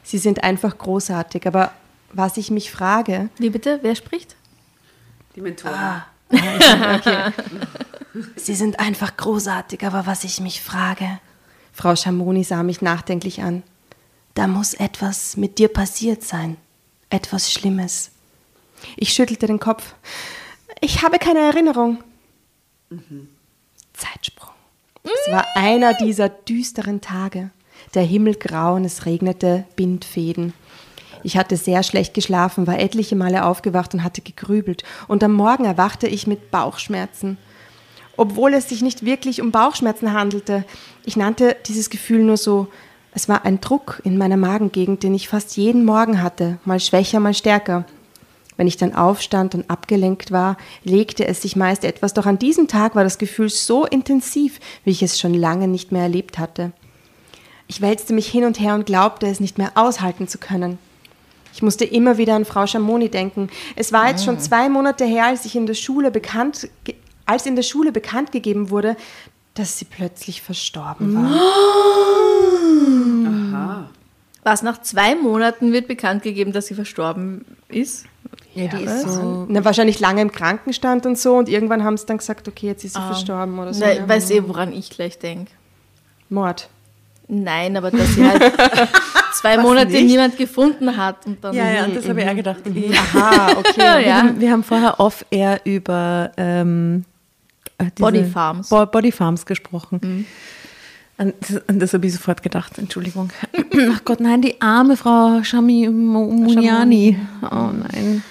Sie sind einfach großartig, aber was ich mich frage, Wie bitte? Wer spricht? Die Mentorin. Sie sind einfach großartig, aber was ich mich frage. Frau Schamoni sah mich nachdenklich an. Da muss etwas mit dir passiert sein. Etwas Schlimmes. Ich schüttelte den Kopf. Ich habe keine Erinnerung. Zeitsprung. Es war einer dieser düsteren Tage. Der Himmel grau und es regnete Bindfäden. Ich hatte sehr schlecht geschlafen, war etliche Male aufgewacht und hatte gegrübelt. Und am Morgen erwachte ich mit Bauchschmerzen. Obwohl es sich nicht wirklich um Bauchschmerzen handelte. Ich nannte dieses Gefühl nur so, es war ein Druck in meiner Magengegend, den ich fast jeden Morgen hatte, mal schwächer, mal stärker. Wenn ich dann aufstand und abgelenkt war, legte es sich meist etwas, doch an diesem Tag war das Gefühl so intensiv, wie ich es schon lange nicht mehr erlebt hatte. Ich wälzte mich hin und her und glaubte es nicht mehr aushalten zu können. Ich musste immer wieder an Frau Schamoni denken. Es war jetzt schon zwei Monate her, als ich in der Schule bekannt, als in der Schule bekannt gegeben wurde, dass sie plötzlich verstorben war. Was nach zwei Monaten wird bekannt gegeben, dass sie verstorben ist. Ja, die ist so. Na, wahrscheinlich lange im Krankenstand und so und irgendwann haben sie dann gesagt, okay, jetzt ist sie verstorben oder so. Na, weiß eh, woran ich gleich denke. Mord. Nein, aber dass sie halt zwei Monate nicht? niemand gefunden hat und dann. Ja, ja, das habe ich auch gedacht. Aha, okay. Ja, Wir, haben, vorher off-air über ähm, äh, Body Farms. Bo Body Farms gesprochen. An, das- an das habe ich sofort gedacht, Entschuldigung. Ach Gott, nein, die arme Frau Shami Mu- Muniani. Oh nein.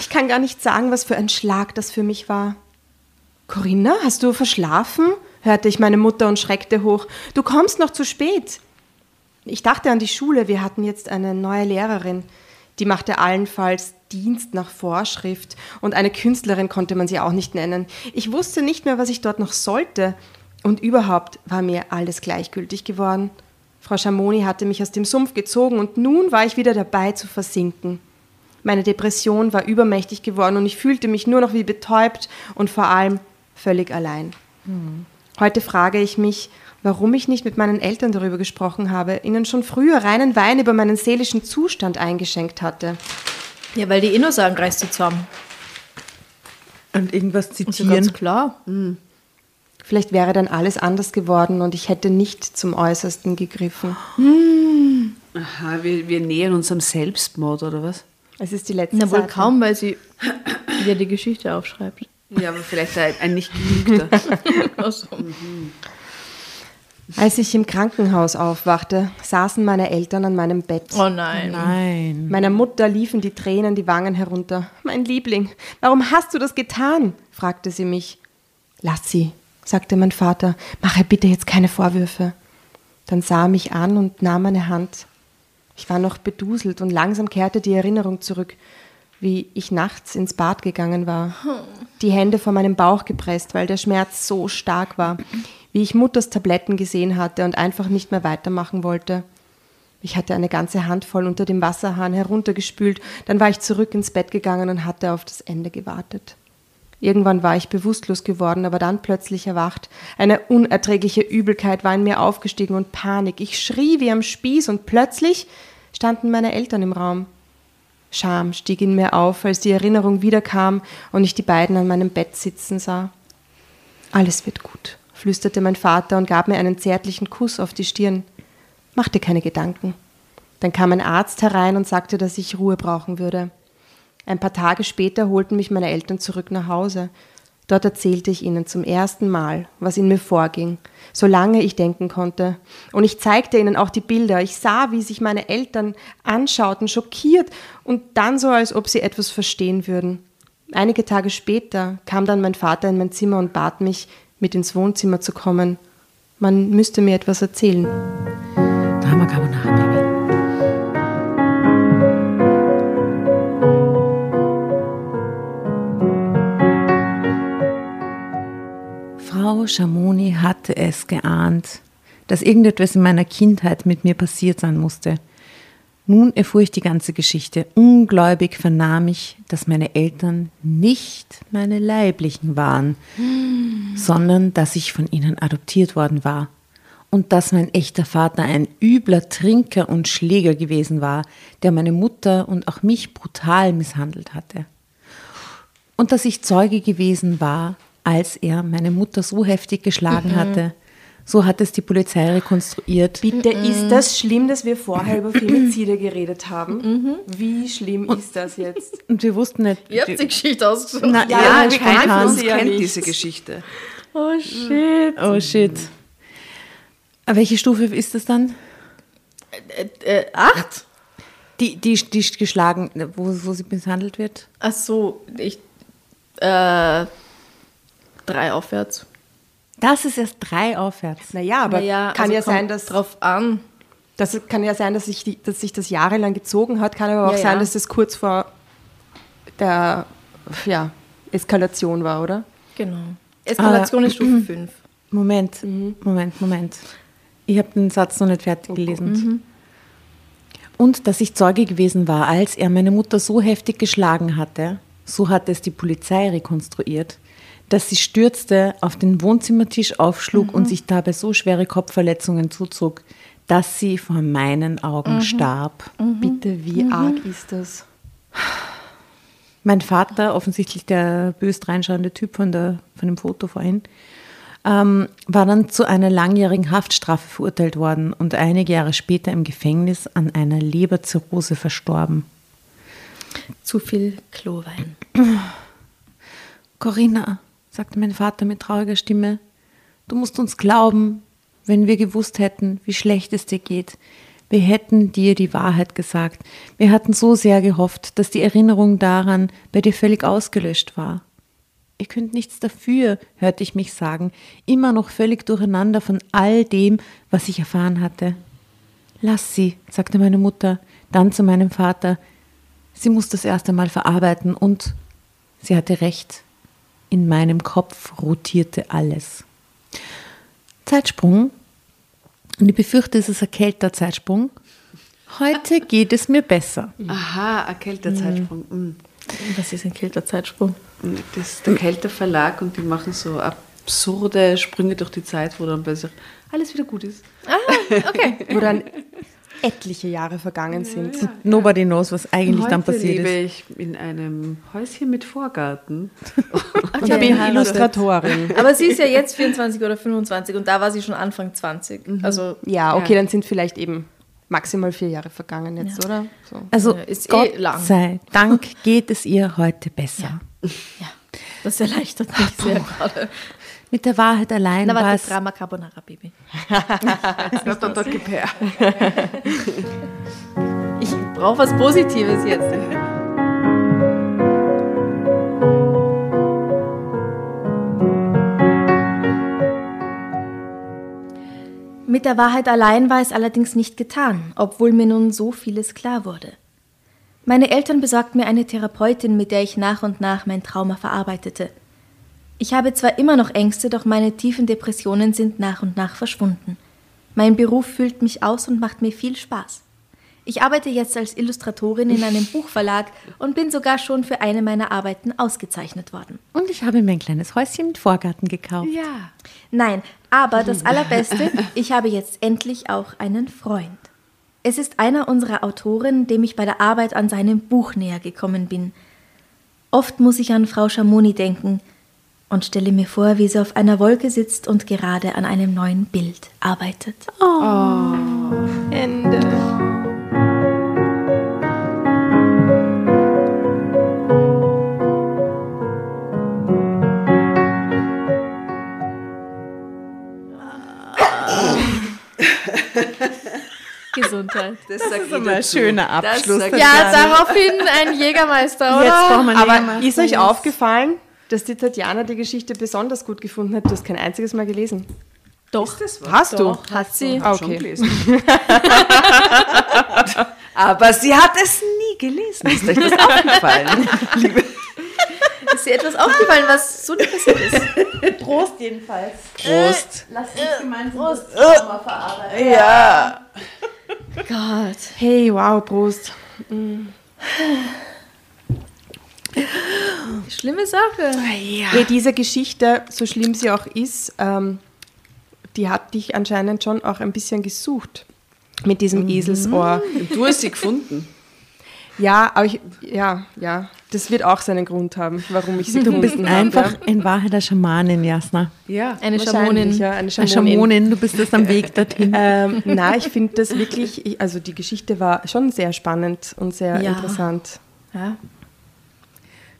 Ich kann gar nicht sagen, was für ein Schlag das für mich war. Corinna, hast du verschlafen? Hörte ich meine Mutter und schreckte hoch. Du kommst noch zu spät. Ich dachte an die Schule, wir hatten jetzt eine neue Lehrerin. Die machte allenfalls Dienst nach Vorschrift und eine Künstlerin konnte man sie auch nicht nennen. Ich wusste nicht mehr, was ich dort noch sollte. Und überhaupt war mir alles gleichgültig geworden. Frau Schamoni hatte mich aus dem Sumpf gezogen und nun war ich wieder dabei zu versinken. Meine Depression war übermächtig geworden und ich fühlte mich nur noch wie betäubt und vor allem völlig allein. Heute frage ich mich, warum ich nicht mit meinen Eltern darüber gesprochen habe, ihnen schon früher reinen Wein über meinen seelischen Zustand eingeschenkt hatte. Ja, weil die eh nur sagen, reiß die zusammen. Und irgendwas Ist ja zitieren. ganz klar. Vielleicht wäre dann alles anders geworden und ich hätte nicht zum Äußersten gegriffen. Aha, wir, wir nähern uns am Selbstmord, oder was? Es ist die letzte Na wohl Seite. kaum, weil sie ja die Geschichte aufschreibt. Ja, aber vielleicht ein, ein nicht geübter. Also. Als ich im Krankenhaus aufwachte, saßen meine Eltern an meinem Bett. Oh nein. Nein. Meiner Mutter liefen die Tränen die Wangen herunter. Mein Liebling, warum hast du das getan? fragte sie mich. Lass sie, sagte mein Vater, mache bitte jetzt keine Vorwürfe. Dann sah er mich an und nahm meine Hand. Ich war noch beduselt und langsam kehrte die Erinnerung zurück, wie ich nachts ins Bad gegangen war. Die Hände vor meinem Bauch gepresst, weil der Schmerz so stark war, wie ich Mutters Tabletten gesehen hatte und einfach nicht mehr weitermachen wollte. Ich hatte eine ganze Handvoll unter dem Wasserhahn heruntergespült, dann war ich zurück ins Bett gegangen und hatte auf das Ende gewartet. Irgendwann war ich bewusstlos geworden, aber dann plötzlich erwacht. Eine unerträgliche Übelkeit war in mir aufgestiegen und Panik. Ich schrie wie am Spieß und plötzlich standen meine Eltern im Raum. Scham stieg in mir auf, als die Erinnerung wiederkam und ich die beiden an meinem Bett sitzen sah. Alles wird gut, flüsterte mein Vater und gab mir einen zärtlichen Kuss auf die Stirn. Mach dir keine Gedanken. Dann kam ein Arzt herein und sagte, dass ich Ruhe brauchen würde. Ein paar Tage später holten mich meine Eltern zurück nach Hause. Dort erzählte ich ihnen zum ersten Mal, was in mir vorging, solange ich denken konnte. Und ich zeigte ihnen auch die Bilder. Ich sah, wie sich meine Eltern anschauten, schockiert und dann so, als ob sie etwas verstehen würden. Einige Tage später kam dann mein Vater in mein Zimmer und bat mich, mit ins Wohnzimmer zu kommen. Man müsste mir etwas erzählen. Drama Carbonara, Frau Schamoni hatte es geahnt, dass irgendetwas in meiner Kindheit mit mir passiert sein musste. Nun erfuhr ich die ganze Geschichte. Ungläubig vernahm ich, dass meine Eltern nicht meine leiblichen waren, sondern dass ich von ihnen adoptiert worden war. Und dass mein echter Vater ein übler Trinker und Schläger gewesen war, der meine Mutter und auch mich brutal misshandelt hatte. Und dass ich Zeuge gewesen war, als er meine Mutter so heftig geschlagen hatte. So hat es die Polizei rekonstruiert. Bitte, ist das schlimm, dass wir vorher über Femizide geredet haben? Wie schlimm ist das jetzt? Und wir wussten nicht. Ihr habt die Geschichte ausgesucht. Na, Ja, ja, wir kannten Uns sie ja kennt nicht. diese Geschichte. Oh shit. Oh shit. Aber welche Stufe ist das dann? Äh, acht? Die, die, die geschlagen, wo, wo sie misshandelt wird? Ach so, ich. Äh, drei aufwärts. Das ist erst drei aufwärts. Naja, aber Naja, kann also ja sein, dass Drauf an. das kann ja sein, dass sich, die, dass sich das jahrelang gezogen hat, kann aber auch Ja, sein, ja. dass das kurz vor der ja, Eskalation war, oder? Genau. Eskalation ist Stufe 5. Moment, Moment, Moment. Ich habe den Satz noch nicht fertig gelesen. Und dass ich Zeuge gewesen war, als er meine Mutter so heftig geschlagen hatte, so hat es die Polizei rekonstruiert, dass sie stürzte, auf den Wohnzimmertisch aufschlug und sich dabei so schwere Kopfverletzungen zuzog, dass sie vor meinen Augen starb. Bitte, wie arg ist das? Mein Vater, offensichtlich der bös reinschauende Typ von, der, von dem Foto vorhin, ähm, war dann zu einer langjährigen Haftstrafe verurteilt worden und einige Jahre später im Gefängnis an einer Leberzirrhose verstorben. Zu viel Klowein. Corinna, sagte mein Vater mit trauriger Stimme, du musst uns glauben, wenn wir gewusst hätten, wie schlecht es dir geht. Wir hätten dir die Wahrheit gesagt. Wir hatten so sehr gehofft, dass die Erinnerung daran bei dir völlig ausgelöscht war. Ihr könnt nichts dafür, hörte ich mich sagen, immer noch völlig durcheinander von all dem, was ich erfahren hatte. Lass sie, sagte meine Mutter, dann zu meinem Vater. Sie muss das erst einmal verarbeiten und sie hatte recht. In meinem Kopf rotierte alles. Zeitsprung. Und ich befürchte, es ist ein kälter Zeitsprung. Heute geht es mir besser. Aha, ein Kälterzeitsprung. Mhm. Was ist ein kälter Zeitsprung? Das ist der Kälterverlag und die machen so absurde Sprünge durch die Zeit, wo dann plötzlich alles wieder gut ist. Okay. Wo dann etliche Jahre vergangen sind. Nobody knows, was eigentlich Heute dann passiert lebe ist. ich in einem Häuschen mit Vorgarten. Und ich bin Illustratorin. Aber sie ist ja jetzt 24 oder 25 und da war sie schon Anfang 20. Also Ja, okay, dann sind vielleicht eben maximal vier Jahre vergangen jetzt, Ja. oder? So. Also Ja, ist eh Gott lang. sei Dank geht es ihr heute besser. ja, das erleichtert mich sehr gerade. Mit der Wahrheit allein Na war warte, es Drama Carbonara, Baby. Das hat dort gepär. Ich brauche was Positives jetzt. Mit der Wahrheit allein war es allerdings nicht getan, obwohl mir nun so vieles klar wurde. Meine Eltern besorgten mir eine Therapeutin, mit der ich nach und nach mein Trauma verarbeitete. Ich habe zwar immer noch Ängste, doch meine tiefen Depressionen sind nach und nach verschwunden. Mein Beruf füllt mich aus und macht mir viel Spaß. Ich arbeite jetzt als Illustratorin in einem Buchverlag und bin sogar schon für eine meiner Arbeiten ausgezeichnet worden. und ich habe mir ein kleines Häuschen mit Vorgarten gekauft. Ja. Nein, aber das Allerbeste, ich habe jetzt endlich auch einen Freund. Es ist einer unserer Autoren, dem ich bei der Arbeit an seinem Buch näher gekommen bin. Oft muss ich an Frau Schamoni denken und stelle mir vor, wie sie auf einer Wolke sitzt und gerade an einem neuen Bild arbeitet. Ende. Gesundheit. Das sagt ist ein schöner Abschluss. Das Ja, daraufhin ein Jägermeister, oder? Jetzt brauchen wir Aber Jägermeister. ist euch aufgefallen, dass die Tatjana die Geschichte besonders gut gefunden hat? Du hast kein einziges Mal gelesen. Doch, das? Hast du? hat sie. Ah, Schon okay. gelesen. Aber sie hat es nie gelesen. Ist euch das aufgefallen? Ist dir etwas aufgefallen, was so passiert ist? Prost jedenfalls. Prost. Lass uns gemeinsam das Ja. Gott. Hey, wow, Prost. Schlimme Sache. Ja, diese Geschichte, so schlimm sie auch ist, ähm, die hat dich anscheinend schon auch ein bisschen gesucht mit diesem Eselsohr. Und du hast sie gefunden. Ja, aber ich, ja, ja, das wird auch seinen Grund haben, warum ich sie Du bist gefunden habe. einfach in Wahrheit eine Schamanin, Jasna. Ja. Eine Schamonin. Ja, eine. Schamonin, du bist jetzt am Weg dorthin. Ähm, nein, ich finde das wirklich, ich, also die Geschichte war schon sehr spannend und sehr Ja. interessant. Ja,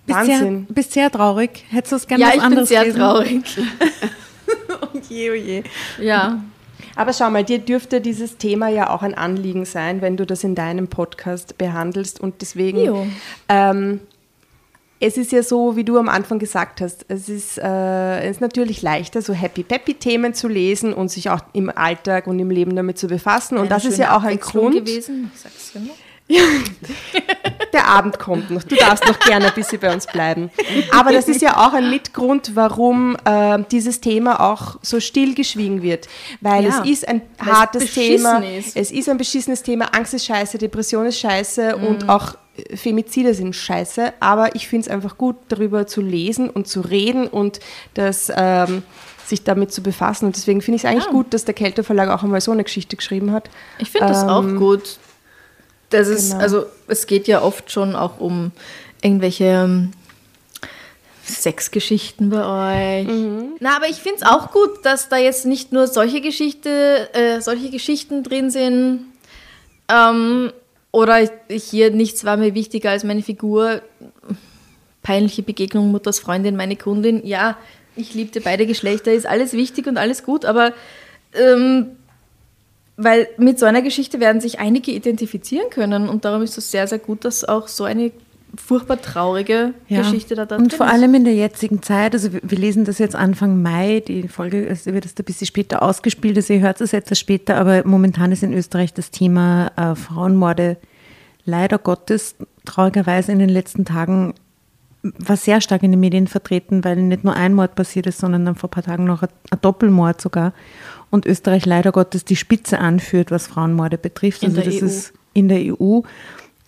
Wahnsinn. bist sehr traurig. Hättest du es gerne ja was ich bin anderes sehr gelesen? traurig. Oh je, oh je. Ja. Aber schau mal, dir dürfte dieses Thema ja auch ein Anliegen sein, wenn du das in deinem Podcast behandelst. Und deswegen, Jo. ähm, es ist ja so, wie du am Anfang gesagt hast, es ist, äh, es ist natürlich leichter, so Happy-Peppy-Themen zu lesen und sich auch im Alltag und im Leben damit zu befassen. Und Eine das ist ja auch ein Grund. gewesen. Ich sag's immer. der Abend kommt noch. Du darfst noch gerne ein bisschen bei uns bleiben. Aber das ist ja auch ein Mitgrund, warum äh, dieses Thema auch so stillgeschwiegen wird. Weil Ja, es ist ein hartes Thema. ist. Es ist ein beschissenes Thema. Angst ist scheiße, Depression ist scheiße Mhm. und auch äh, Femizide sind scheiße. Aber ich finde es einfach gut, darüber zu lesen und zu reden und das. Ähm, sich damit zu befassen. Und deswegen finde ich es eigentlich Ja. gut, dass der Kelter Verlag auch einmal so eine Geschichte geschrieben hat. Ich finde das auch Ähm, gut. Das ist, genau. also es geht ja oft schon auch um irgendwelche ähm, Sexgeschichten bei euch. Na, aber ich finde es auch gut, dass da jetzt nicht nur solche Geschichte, äh, solche Geschichten drin sind. Ähm, oder hier nichts war mir wichtiger als meine Figur. Peinliche Begegnung, Mutters Freundin, meine Kundin. Ja, ich liebte beide Geschlechter, ist alles wichtig und alles gut, aber ähm, weil mit so einer Geschichte werden sich einige identifizieren können und darum ist es sehr, sehr gut, dass auch so eine furchtbar traurige Geschichte da, da Und drin vor ist. allem in der jetzigen Zeit, also wir wir lesen das jetzt Anfang Mai, die Folge es wird jetzt ein bisschen später ausgespielt, also ihr hört es etwas später, aber momentan ist in Österreich das Thema äh, Frauenmorde leider Gottes traurigerweise in den letzten Tagen war sehr stark in den Medien vertreten, weil nicht nur ein Mord passiert ist, sondern dann vor ein paar Tagen noch ein, ein Doppelmord sogar. Und Österreich leider Gottes die Spitze anführt, was Frauenmorde betrifft. In also der das EU. ist in der EU,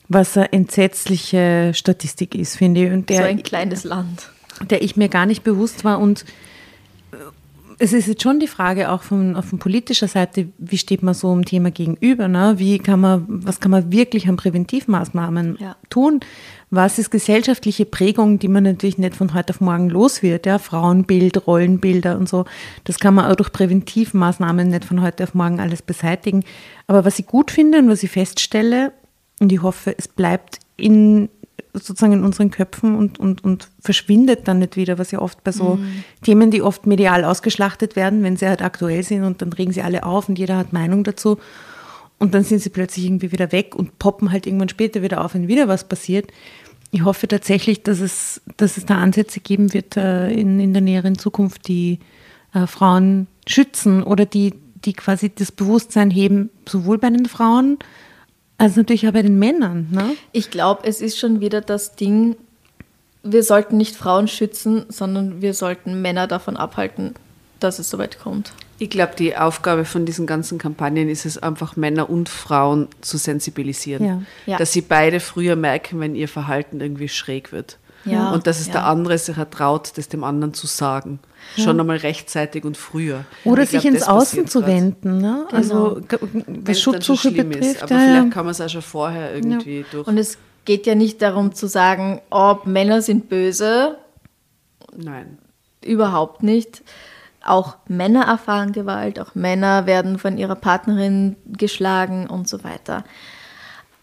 was eine entsetzliche Statistik ist, finde ich. Und so der, ein kleines Land. der ich mir gar nicht bewusst war. Und äh, es ist jetzt schon die Frage auch von, von politischer Seite, wie steht man so einem Thema gegenüber? Ne? Wie kann man, was kann man wirklich an Präventivmaßnahmen Ja. tun? Was ist gesellschaftliche Prägung, die man natürlich nicht von heute auf morgen los wird? Ja? Frauenbild, Rollenbilder und so. Das kann man auch durch Präventivmaßnahmen nicht von heute auf morgen alles beseitigen. Aber was ich gut finde und was ich feststelle, und ich hoffe, es bleibt in sozusagen in unseren Köpfen und, und, und verschwindet dann nicht wieder, was ja oft bei so Themen, die oft medial ausgeschlachtet werden, wenn sie halt aktuell sind und dann regen sie alle auf und jeder hat Meinung dazu und dann sind sie plötzlich irgendwie wieder weg und poppen halt irgendwann später wieder auf, wenn wieder was passiert. Ich hoffe tatsächlich, dass es, dass es da Ansätze geben wird äh, in, in der näheren Zukunft, die äh, Frauen schützen oder die, die quasi das Bewusstsein heben, sowohl bei den Frauen als natürlich auch bei den Männern. Ne? Ich glaube, es ist schon wieder das Ding, wir sollten nicht Frauen schützen, sondern wir sollten Männer davon abhalten, dass es soweit kommt. Ich glaube, die Aufgabe von diesen ganzen Kampagnen ist es einfach, Männer und Frauen zu sensibilisieren. Ja. Ja. Dass sie beide früher merken, wenn ihr Verhalten irgendwie schräg wird. Ja. Und dass es Ja. der andere sich ertraut, das dem anderen zu sagen. Schon einmal rechtzeitig und früher. Oder Ich glaub, sich ins Außen zu grad. wenden. Ne? Also g- Wenn's was Schutzsuche schlimm ist. betrifft. Aber ja, vielleicht kann man es auch schon vorher irgendwie durch. Und es geht ja nicht darum zu sagen, oh, Männer sind böse, Nein. überhaupt nicht. Auch Männer erfahren Gewalt, auch Männer werden von ihrer Partnerin geschlagen und so weiter.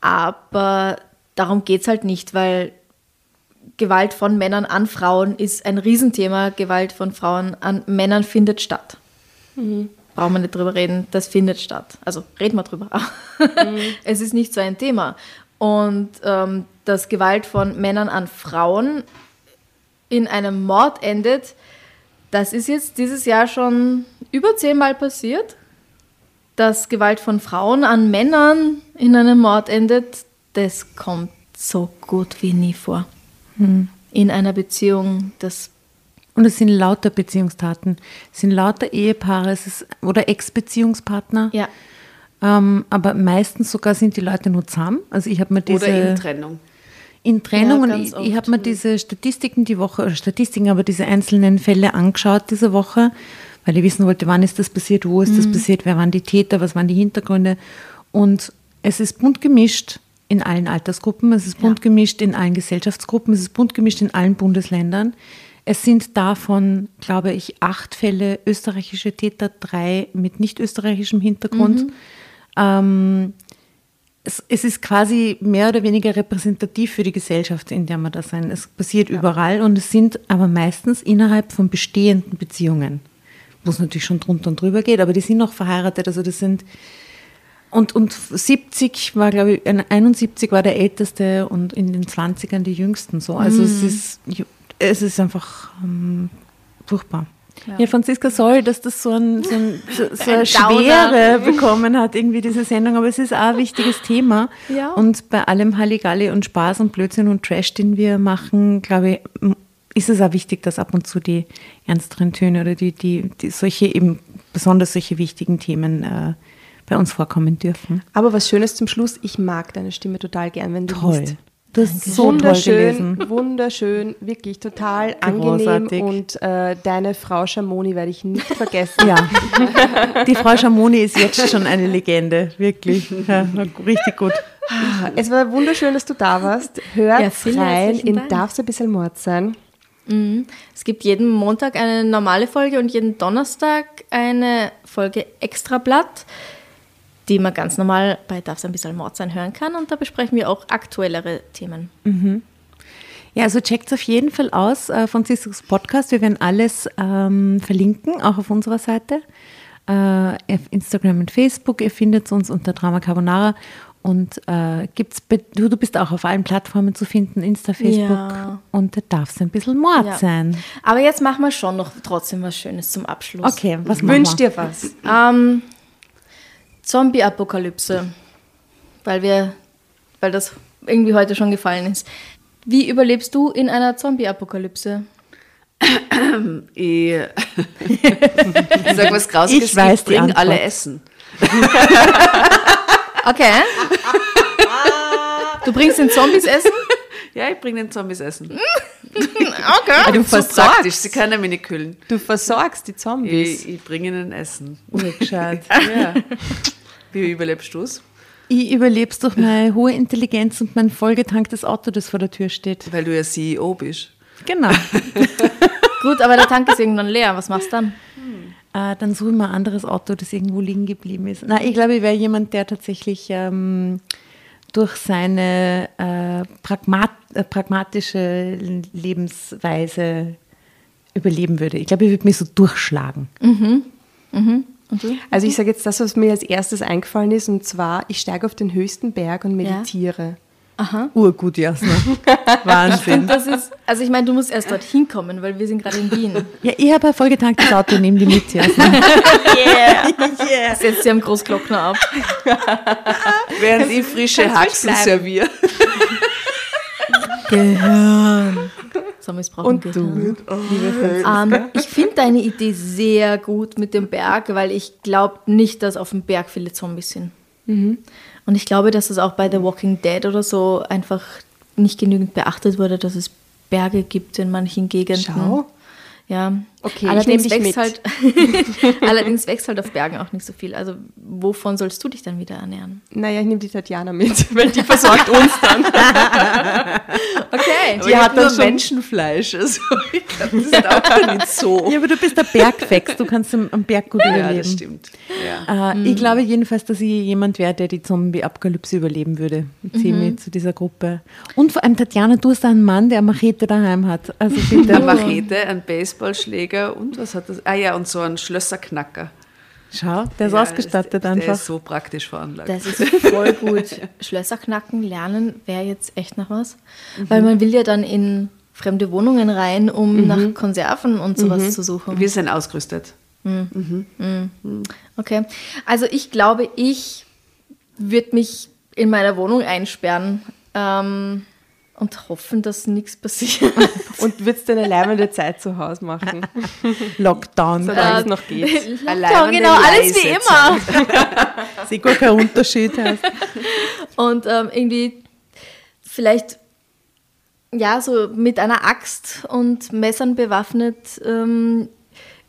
Aber darum geht es halt nicht, weil Gewalt von Männern an Frauen ist ein Riesenthema. Gewalt von Frauen an Männern findet statt. Brauchen wir nicht drüber reden, das findet statt. Also reden wir drüber. es ist nicht so ein Thema. Und ähm, dass Gewalt von Männern an Frauen in einem Mord endet, das ist jetzt dieses Jahr schon über zehnmal passiert. Dass Gewalt von Frauen an Männern in einem Mord endet, das kommt so gut wie nie vor. In einer Beziehung, das Und es sind lauter Beziehungstaten. Es sind lauter Ehepaare es ist, oder Ex-Beziehungspartner. ja, Ähm, aber meistens sogar sind die Leute nur zusammen. Also ich habe mir diese... Oder in Trennung. In Trennung Ja, und ich, ich habe mir diese Statistiken die Woche, Statistiken, aber diese einzelnen Fälle angeschaut diese Woche, weil ich wissen wollte, wann ist das passiert, wo ist das passiert, wer waren die Täter, was waren die Hintergründe. Und es ist bunt gemischt in allen Altersgruppen, es ist bunt gemischt in allen Gesellschaftsgruppen, es ist bunt gemischt in allen Bundesländern. Es sind davon, glaube ich, acht Fälle österreichische Täter, drei mit nicht österreichischem Hintergrund. Ähm, es, es ist quasi mehr oder weniger repräsentativ für die Gesellschaft, in der wir da sind. Es passiert überall und es sind aber meistens innerhalb von bestehenden Beziehungen, wo es natürlich schon drunter und drüber geht, aber die sind noch verheiratet. Also das sind und, und 70 war, glaube ich, ein- 71 war der älteste und in den 20ern die jüngsten so. Also es ist es ist einfach ähm, furchtbar. Ja, Franziska, sorry, dass das so, ein, so, ein, so, so eine Ein Schwere bekommen hat, irgendwie diese Sendung, aber es ist auch ein wichtiges Thema. Ja. Und bei allem Halligalli und Spaß und Blödsinn und Trash, den wir machen, glaube ich, ist es auch wichtig, dass ab und zu die ernsteren Töne oder die, die, die solche eben, besonders solche wichtigen Themen äh, bei uns vorkommen dürfen. Aber was Schönes zum Schluss, ich mag deine Stimme total gern, wenn du Toll. liest. Du hast so toll wunderschön, gelesen. wunderschön, wirklich total angenehm Großartig. und äh, deine Frau Schamoni werde ich nicht vergessen. Ja, die Frau Schamoni ist jetzt schon eine Legende, wirklich. Ja, richtig gut. Es war wunderschön, dass du da warst. Hört Ja, rein in Dank. Darf's ein bisschen Mord sein. Es gibt jeden Montag eine normale Folge und jeden Donnerstag eine Folge Extrablatt, die man ganz normal bei Darf es ein bisschen Mord sein hören kann. Und da besprechen wir auch aktuellere Themen. Ja, also checkt auf jeden Fall aus, äh, Franziskus Podcast. Wir werden alles ähm, verlinken, auch auf unserer Seite. Äh, auf Instagram und Facebook. Ihr findet uns unter Drama Carbonara. Und äh, gibt's du, du bist auch auf allen Plattformen zu finden, Insta, Facebook. Ja. Und da darf es ein bisschen Mord Ja. sein. Aber jetzt machen wir schon noch trotzdem was Schönes zum Abschluss. Okay, was machen Wünsch wir? dir was. Ähm, Zombie-Apokalypse, weil wir, weil das irgendwie heute schon gefallen ist. Wie überlebst du in einer Zombie-Apokalypse? Ich, ich sag was Grausiges, Ich weiß die bring alle Essen. Okay. Du bringst den Zombies Essen? Ja, ich bring den Zombies Essen. Okay. du So praktisch, sie können mich nicht kühlen. Du versorgst die Zombies. Ich, ich bringe ihnen Essen. Urgescheit. Ja. Wie überlebst du es? Ich überlebe durch meine hohe Intelligenz und mein vollgetanktes Auto, das vor der Tür steht. Weil du ja CEO bist. Genau. Gut, aber der Tank ist irgendwann leer. Was machst du dann? Äh, dann suche ich mir ein anderes Auto, das irgendwo liegen geblieben ist. Na, ich glaube, ich wäre jemand, der tatsächlich ähm, durch seine äh, pragmat äh, pragmatische Lebensweise überleben würde. Ich glaube, ich würde mich so durchschlagen. Also ich sage jetzt das, was mir als erstes eingefallen ist, und zwar, ich steige auf den höchsten Berg und meditiere. Urgut, Jasna. Wahnsinn. Das ist, also ich meine, du musst erst dorthin kommen, weil wir sind gerade in Wien. Ja, ich habe ein vollgetanktes Auto, nehme die mit, Jasna. Setzt sie am Großglockner ab. Während ich frische Haxen serviere. Gehirn. Zombies brauchen Und Gehirn. du? Ähm, ich finde deine Idee sehr gut mit dem Berg, weil ich glaube nicht, dass auf dem Berg viele Zombies sind. Und ich glaube, dass es auch bei The Walking Dead oder so einfach nicht genügend beachtet wurde, dass es Berge gibt in manchen Gegenden. Schau. Ja. Okay, ich allerdings dich wächst mit. halt allerdings wächst halt auf Bergen auch nicht so viel. Also wovon sollst du dich dann wieder ernähren? Naja, ich nehme die Tatjana mit, weil die versorgt uns dann. Okay. Die ich hat dann schon- Menschenfleisch. Also ich glaub, das ist auch nicht so. Ja, aber du bist der Bergfex, du kannst am am Berg gut Ja, überleben. das stimmt. Ja. Äh, Ich glaube jedenfalls, dass ich jemand wäre, der die Zombie-Apokalypse überleben würde. Ich zähle mich zu dieser Gruppe. Und vor allem, Tatjana, du hast einen Mann, der eine Machete daheim hat. Also bitte. Eine Machete, ein Baseballschläger und was hat das? Ah ja, und so ein Schlösserknacker. Schau, der ist Ja, ausgestattet der, einfach. Der ist so praktisch veranlagt. Das ist voll gut. Schlösser knacken lernen wäre jetzt echt noch was. Weil man will ja dann in fremde Wohnungen rein, um nach Konserven und sowas zu suchen. Wir sind ausgerüstet. Okay. Also ich glaube, ich würde mich in meiner Wohnung einsperren ähm, und hoffen, dass nichts passiert. Und würdest du eine leibende Zeit zu Hause machen, Lockdown. solange es noch geht. Alleine genau, alles wie immer. Sie gar kein Unterschied heißt. Und ähm, irgendwie vielleicht ja so mit einer Axt und Messern bewaffnet ähm,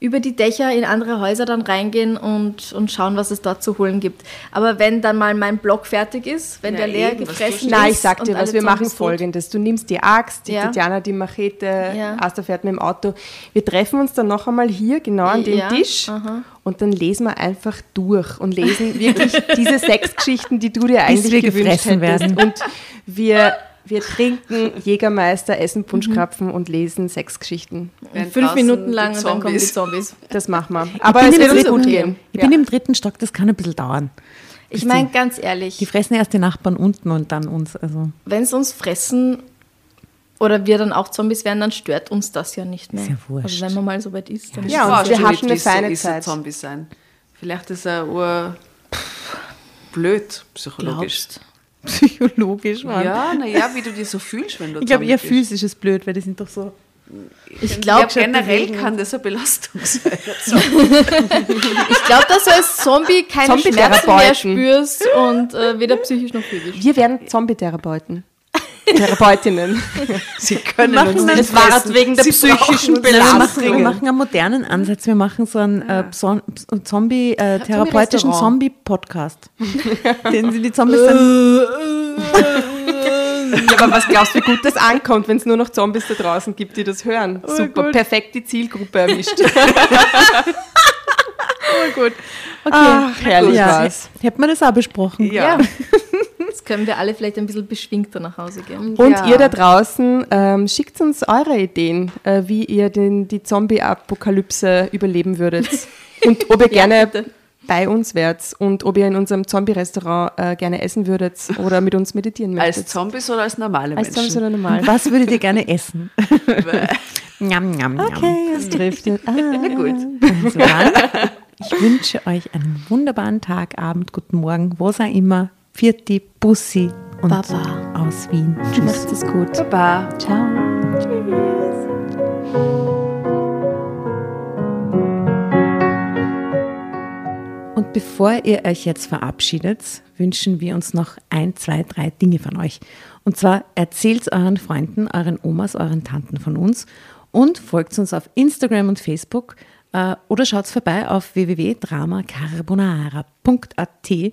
über die Dächer in andere Häuser dann reingehen und, und schauen, was es dort zu holen gibt. Aber wenn dann mal mein Block fertig ist, wenn Ja, der leer eben, gefressen ist. Nein, ich sag dir was, wir machen folgendes. Du nimmst die Axt, die Ja. Tatjana die Machete, Ja. Asta fährt mit dem Auto. Wir treffen uns dann noch einmal hier, genau an dem Ja, Tisch. aha. Und dann lesen wir einfach durch und lesen wirklich diese sechs Geschichten, die du dir eigentlich wir gewünscht gefressen hättest. werden. Und wir, wir trinken Jägermeister, essen Punschkrapfen und lesen sechs Geschichten. Während Fünf Minuten lang und dann kommen die Zombies. Das machen wir. Aber es wird uns gut gehen. Ich Ja. bin im dritten Stock, das kann ein bisschen dauern. Ich meine ganz ehrlich, Die fressen erst die Nachbarn unten und dann uns. Also. wenn es uns fressen oder wir dann auch Zombies werden, dann stört uns das ja nicht mehr. Ist ja wurscht. Also wenn man mal so weit ist, dann Ja, und weiß wir hatten nicht, eine so feine ist, ein Zeit. Zombie sein. Vielleicht ist er ur blöd, psychologisch. glaubst. Psychologisch, Mann. Ja, naja, wie du dich so fühlst, wenn du Ich glaube Zombie eher bist. physisches blöd, weil die sind doch so. Ich Ja, glaube, generell kann das eine Belastung sein. ich glaub, dass du als Zombie keine Schmerzen mehr spürst und äh, weder psychisch noch physisch. Wir werden Zombie-Therapeuten. Therapeutinnen. Sie können machen uns Das war fressen. wegen der Sie psychischen Nein, wir, machen, wir bringen. machen einen modernen Ansatz. Wir machen so einen äh, Zombie, äh, therapeutischen. Zombie-Podcast. Den sie die Zombies dann. Ja, aber was glaubst du, wie gut das ankommt, wenn es nur noch Zombies da draußen gibt, die das hören? Super, perfekt die Zielgruppe erwischt. Okay, Ach, herrlich ja. war's. Hätten wir das auch besprochen? Ja. Jetzt können wir alle vielleicht ein bisschen beschwingter nach Hause gehen. Und Ja. ihr da draußen, ähm, schickt uns eure Ideen, äh, wie ihr den, die Zombie-Apokalypse überleben würdet. Und ob ihr gerne bitte. bei uns wärt und ob ihr in unserem Zombie-Restaurant äh, gerne essen würdet oder mit uns meditieren möchtet. Als Zombies oder als normale Als Zombies Menschen? oder normal. Was würdet ihr gerne essen? njam, njam, njam. Okay, es trifft. Ah. Na gut. Also ich wünsche euch einen wunderbaren Tag, Abend, guten Morgen, was auch immer. Vierti, Bussi und Baba. aus Wien. Tschüss. Macht es gut. Baba. Ciao. Und bevor ihr euch jetzt verabschiedet, wünschen wir uns noch ein, zwei, drei Dinge von euch. Und zwar erzählt euren Freunden, euren Omas, euren Tanten von uns und folgt uns auf Instagram und Facebook äh, oder schaut vorbei auf www.dramacarbonara.at,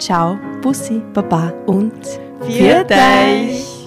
ciao, Bussi, Baba und Viert euch!